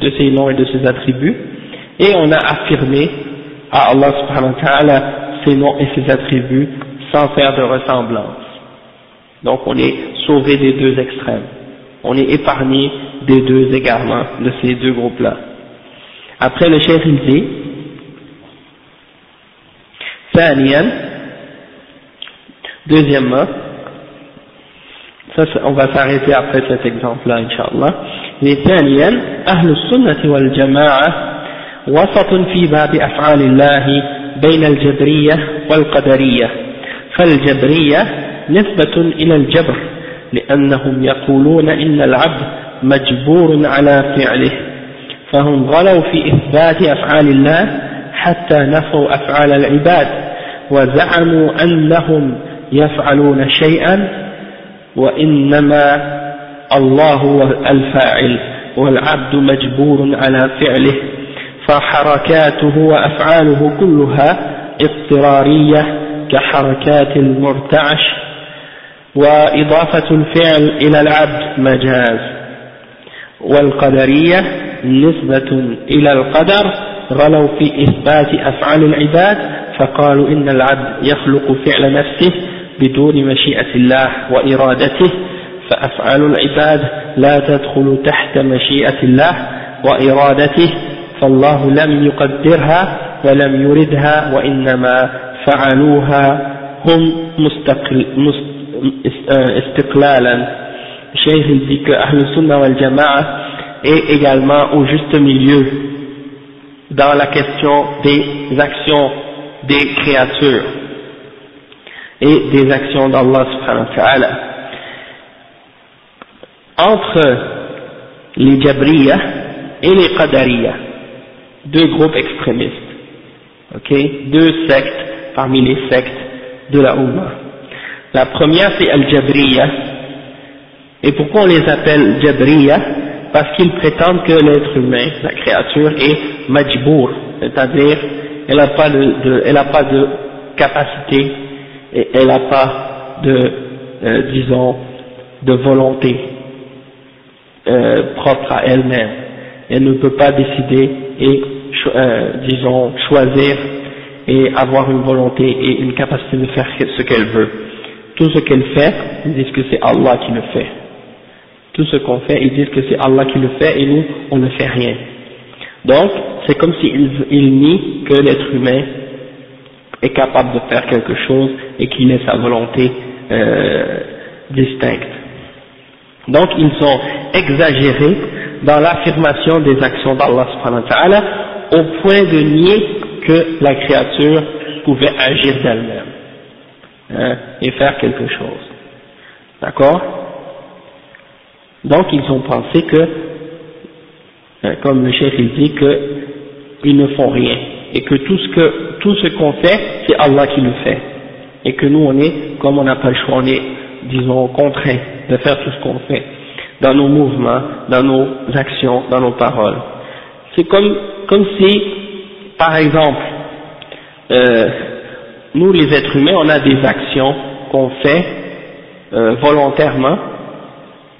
Speaker 1: de ses noms et de ses attributs, et on a affirmé à Allah subhanahu wa ta'ala ses noms et ses attributs sans faire de ressemblance. Donc on est sauvé des deux extrêmes, on est épargné des deux égarements de ces deux groupes-là. Après le chef il deuxièmement, ça, on va s'arrêter après cet exemple-là, Inch'Allah. Les Thaniyan, Ahlus Sunnati wal Jama'a, وسط في باب أفعال الله بين الجبرية والقدرية. فالجبرية نسبة إلى الجبر لأنهم يقولون إن العبد مجبور على فعله. فهم غلوا في إثبات أفعال الله حتى نفوا أفعال العباد وزعموا أنهم يفعلون شيئا وإنما الله الفاعل والعبد مجبور على فعله. فحركاته وأفعاله كلها اضطرارية كحركات المرتعش وإضافة الفعل إلى العبد مجاز والقدرية نسبة إلى القدر غلوا في إثبات أفعال العباد فقالوا إن العبد يخلق فعل نفسه بدون مشيئة الله وإرادته فأفعال العباد لا تدخل تحت مشيئة الله وإرادته فالله لم يقدرها ولم يردها وإنما فعلوها هم مستقل استقلالا Cheikh il dit que Ahl Sunnah wal Jama'a est également au juste milieu dans la question des actions des créatures et des actions d'Allah subhanahu wa ta'ala. Entre les Jabriya et les Qadariya, deux groupes extrémistes, ok, deux sectes parmi les sectes de la Ummah. La première c'est Al-Jabriya, et pourquoi on les appelle Jabriya? Parce qu'ils prétendent que l'être humain, la créature, est majbour, c'est-à-dire elle n'a pas de, elle a pas de capacité et elle n'a pas de, euh, disons, de volonté euh, propre à elle-même. Elle ne peut pas décider et, euh, disons, choisir et avoir une volonté et une capacité de faire ce qu'elle veut. Tout ce qu'elle fait, ils disent que c'est Allah qui le fait. Tout ce qu'on fait, ils disent que c'est Allah qui le fait et nous, on ne fait rien. Donc, c'est comme s'ils ils nient que l'être humain est capable de faire quelque chose et qu'il ait sa volonté euh, distinctes. Donc ils ont exagéré dans l'affirmation des actions d'Allah subhanahu wa ta'ala au point de nier que la créature pouvait agir d'elle-même hein, et faire quelque chose. D'accord? Donc ils ont pensé que, hein, comme le chef il dit, qu'ils ne font rien et que tout ce que tout ce qu'on fait, c'est Allah qui le fait et que nous on est, comme on n'a pas le choix, on est, disons, contraint de faire tout ce qu'on fait dans nos mouvements, dans nos actions, dans nos paroles. C'est comme, comme si, par exemple, euh, nous les êtres humains, on a des actions qu'on fait euh, volontairement,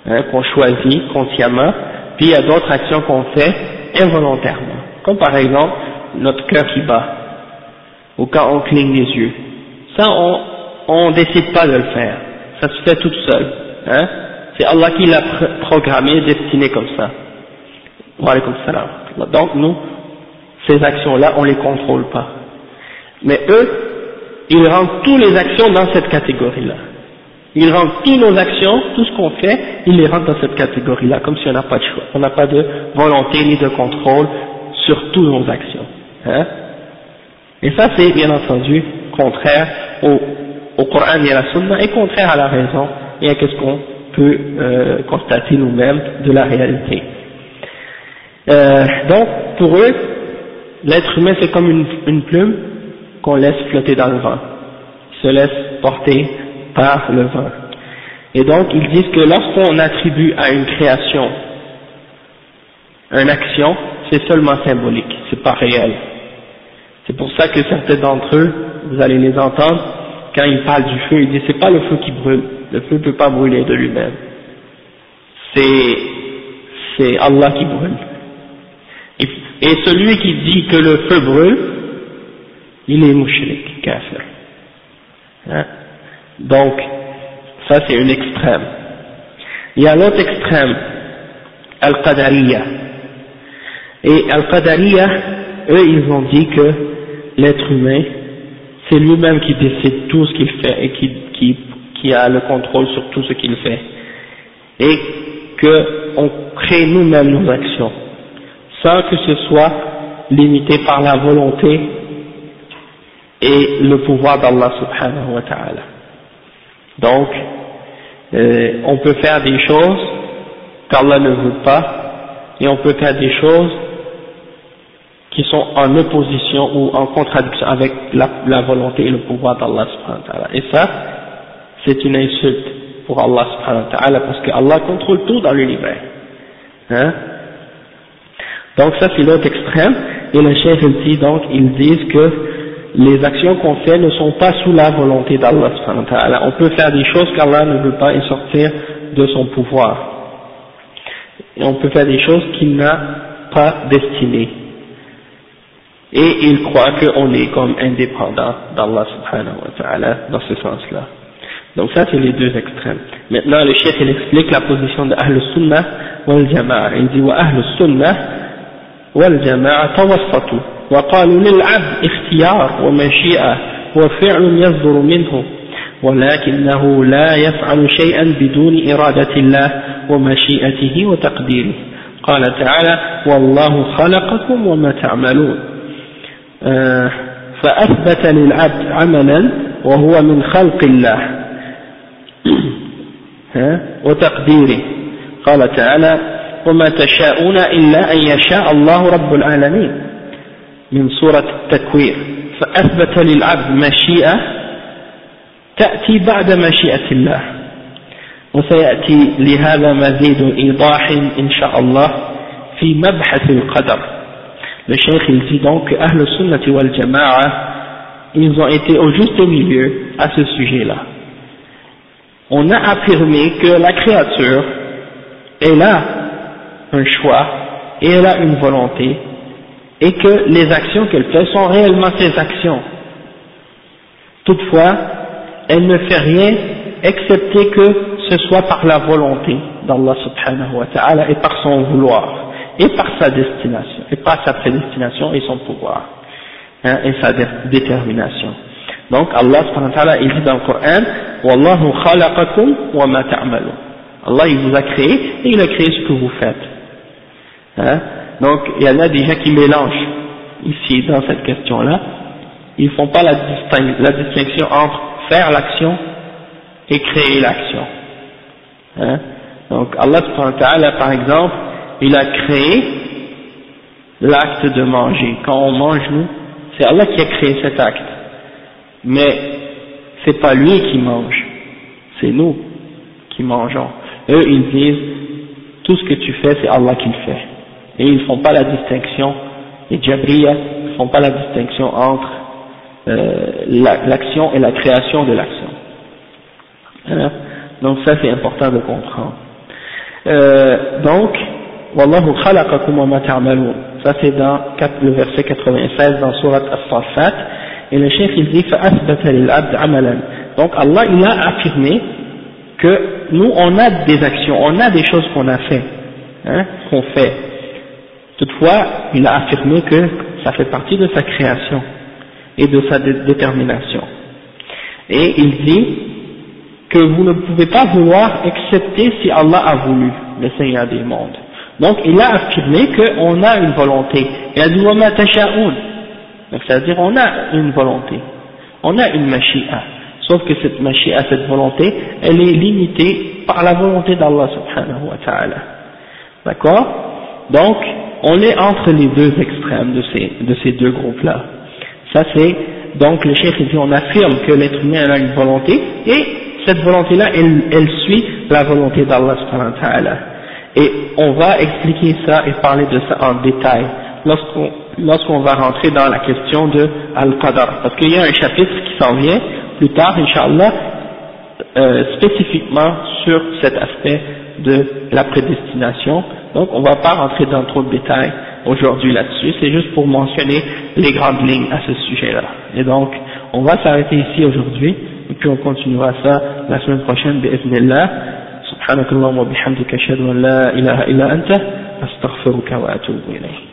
Speaker 1: hein, qu'on choisit consciemment, puis il y a d'autres actions qu'on fait involontairement, comme par exemple notre cœur qui bat, ou quand on cligne les yeux. Ça, on ne décide pas de le faire, ça se fait tout seul. Hein c'est Allah qui l'a programmé, destiné comme ça. Donc nous, ces actions-là, on ne les contrôle pas. Mais eux, ils rentrent toutes les actions dans cette catégorie-là. Ils rentrent toutes nos actions, tout ce qu'on fait, ils les rentrent dans cette catégorie-là, comme si on n'a pas de choix. On n'a pas de volonté ni de contrôle sur toutes nos actions. Hein et ça, c'est bien entendu contraire au, au Coran et à la Sunna, et contraire à la raison et à ce qu'on peut euh, constater nous-mêmes de la réalité. Euh, donc, pour eux, l'être humain c'est comme une, plume qu'on laisse flotter dans le vent, se laisse porter par le vent. Et donc, ils disent que lorsqu'on attribue à une création une action, c'est seulement symbolique, c'est pas réel. C'est pour ça que certains d'entre eux, vous allez les entendre, quand ils parlent du feu, ils disent c'est pas le feu qui brûle, le feu ne peut pas brûler de lui-même. C'est, c'est Allah qui brûle. Et, celui qui dit que le feu brûle, il est mouchrik, kafir. Hein? Donc, ça c'est une extrême. Il y a l'autre extrême, Al-Qadariya. Et Al-Qadariya, eux, ils ont dit que l'être humain, c'est lui-même qui décide tout ce qu'il fait et qui, qui qui a le contrôle sur tout ce qu'il fait et qu'on crée nous-mêmes nos actions sans que ce soit limité par la volonté et le pouvoir d'Allah subhanahu wa ta'ala. Donc, euh, on peut faire des choses qu'Allah ne veut pas et on peut faire des choses qui sont en opposition ou en contradiction avec la, la volonté et le pouvoir d'Allah subhanahu wa ta'ala. Et ça, c'est une insulte pour Allah subhanahu wa ta'ala parce que Allah contrôle tout dans l'univers. Hein? Donc ça c'est l'autre extrême et le chef dit donc ils disent que les actions qu'on fait ne sont pas sous la volonté d'Allah subhanahu wa ta'ala. On peut faire des choses qu'Allah ne veut pas et sortir de son pouvoir. Et on peut faire des choses qu'il n'a pas destinées. Et ils croient qu'on est comme indépendant d'Allah subhanahu wa ta'ala dans ce sens-là. Donc ça c'est les deux extrêmes. Maintenant le chef il explique la position de Ahl Sunnah wal Jama'a. Il dit wa Ahl Sunnah wal Jama'a tawassatu وقالوا للعبد اختيار ومشيئة وفعل يصدر منه ولكنه لا يفعل شيئا بدون إرادة الله ومشيئته وتقديره قال تعالى والله خلقكم وما تعملون فأثبت للعبد عملا وهو من خلق الله [COUGHS] وتقديره. قال تعالى وما تشاءون إلا أن يشاء الله رب العالمين. من سورة التكوير. فأثبت للعبد مشيئة تأتي بعد مشيئة الله. وسيأتي لهذا مزيد إيضاح إن شاء الله في مبحث القدر. Le cheikh il dit donc que Ahl Sunnati wal Jama'a ils ont été au juste milieu à ce sujet-là. On a affirmé que la créature, elle a un choix et elle a une volonté et que les actions qu'elle fait sont réellement ses actions. Toutefois, elle ne fait rien excepté que ce soit par la volonté d'Allah subhanahu wa ta'ala et par son vouloir et par sa destination et par sa prédestination et son pouvoir hein, et sa détermination. Donc Allah subhanahu wa ta'ala il dit dans le Coran Wallahu khalaqakum wa ma ta'malun. Allah il vous a créé et il a créé ce que vous faites. Hein? Donc il y en a des gens qui mélangent ici dans cette question-là. Ils font pas la, la distinction entre faire l'action et créer l'action. Hein? Donc Allah par exemple, il a créé l'acte de manger. Quand on mange nous, c'est Allah qui a créé cet acte. Mais c'est pas lui qui mange, c'est nous qui mangeons. Eux, ils disent, tout ce que tu fais, c'est Allah qui le fait. Et ils ne font pas la distinction, les Jabriya ne font pas la distinction entre euh, l'action et la création de l'action. Hein? Donc ça, c'est important de comprendre. Euh, donc, Wallahu khalaqakum wa ma ta'malun. Ça c'est dans le verset 96 dans Surat As-Saffat. Et le chef il dit Donc Allah il a affirmé que nous on a des actions, on a des choses qu'on a fait, hein, qu'on fait. Toutefois, il a affirmé que ça fait partie de sa création et de sa détermination. Et il dit que vous ne pouvez pas vouloir accepter si Allah a voulu, le Seigneur des mondes. Donc il a affirmé qu'on a une volonté. Il a dit donc c'est-à-dire on a une volonté. On a une machia. Sauf que cette machia, cette volonté, elle est limitée par la volonté d'Allah subhanahu wa ta'ala. D'accord? Donc on est entre les deux extrêmes de ces, de ces deux groupes-là. Ça c'est, donc le chef dit on affirme que l'être humain a une volonté et cette volonté-là, elle, elle suit la volonté d'Allah subhanahu wa ta'ala. Et on va expliquer ça et parler de ça en détail lorsqu'on lorsqu'on va rentrer dans la question de Al-Qadar. Parce qu'il y a un chapitre qui s'en vient plus tard, Inch'Allah, euh, spécifiquement sur cet aspect de la prédestination. Donc on ne va pas rentrer dans trop de détails aujourd'hui là-dessus, c'est juste pour mentionner les grandes lignes à ce sujet-là. Et donc on va s'arrêter ici aujourd'hui, et puis on continuera ça la semaine prochaine, bi'idhnillah. سبحانك اللهم وبحمدك أشهد أن لا إله إلا أنت أستغفرك وأتوب إليك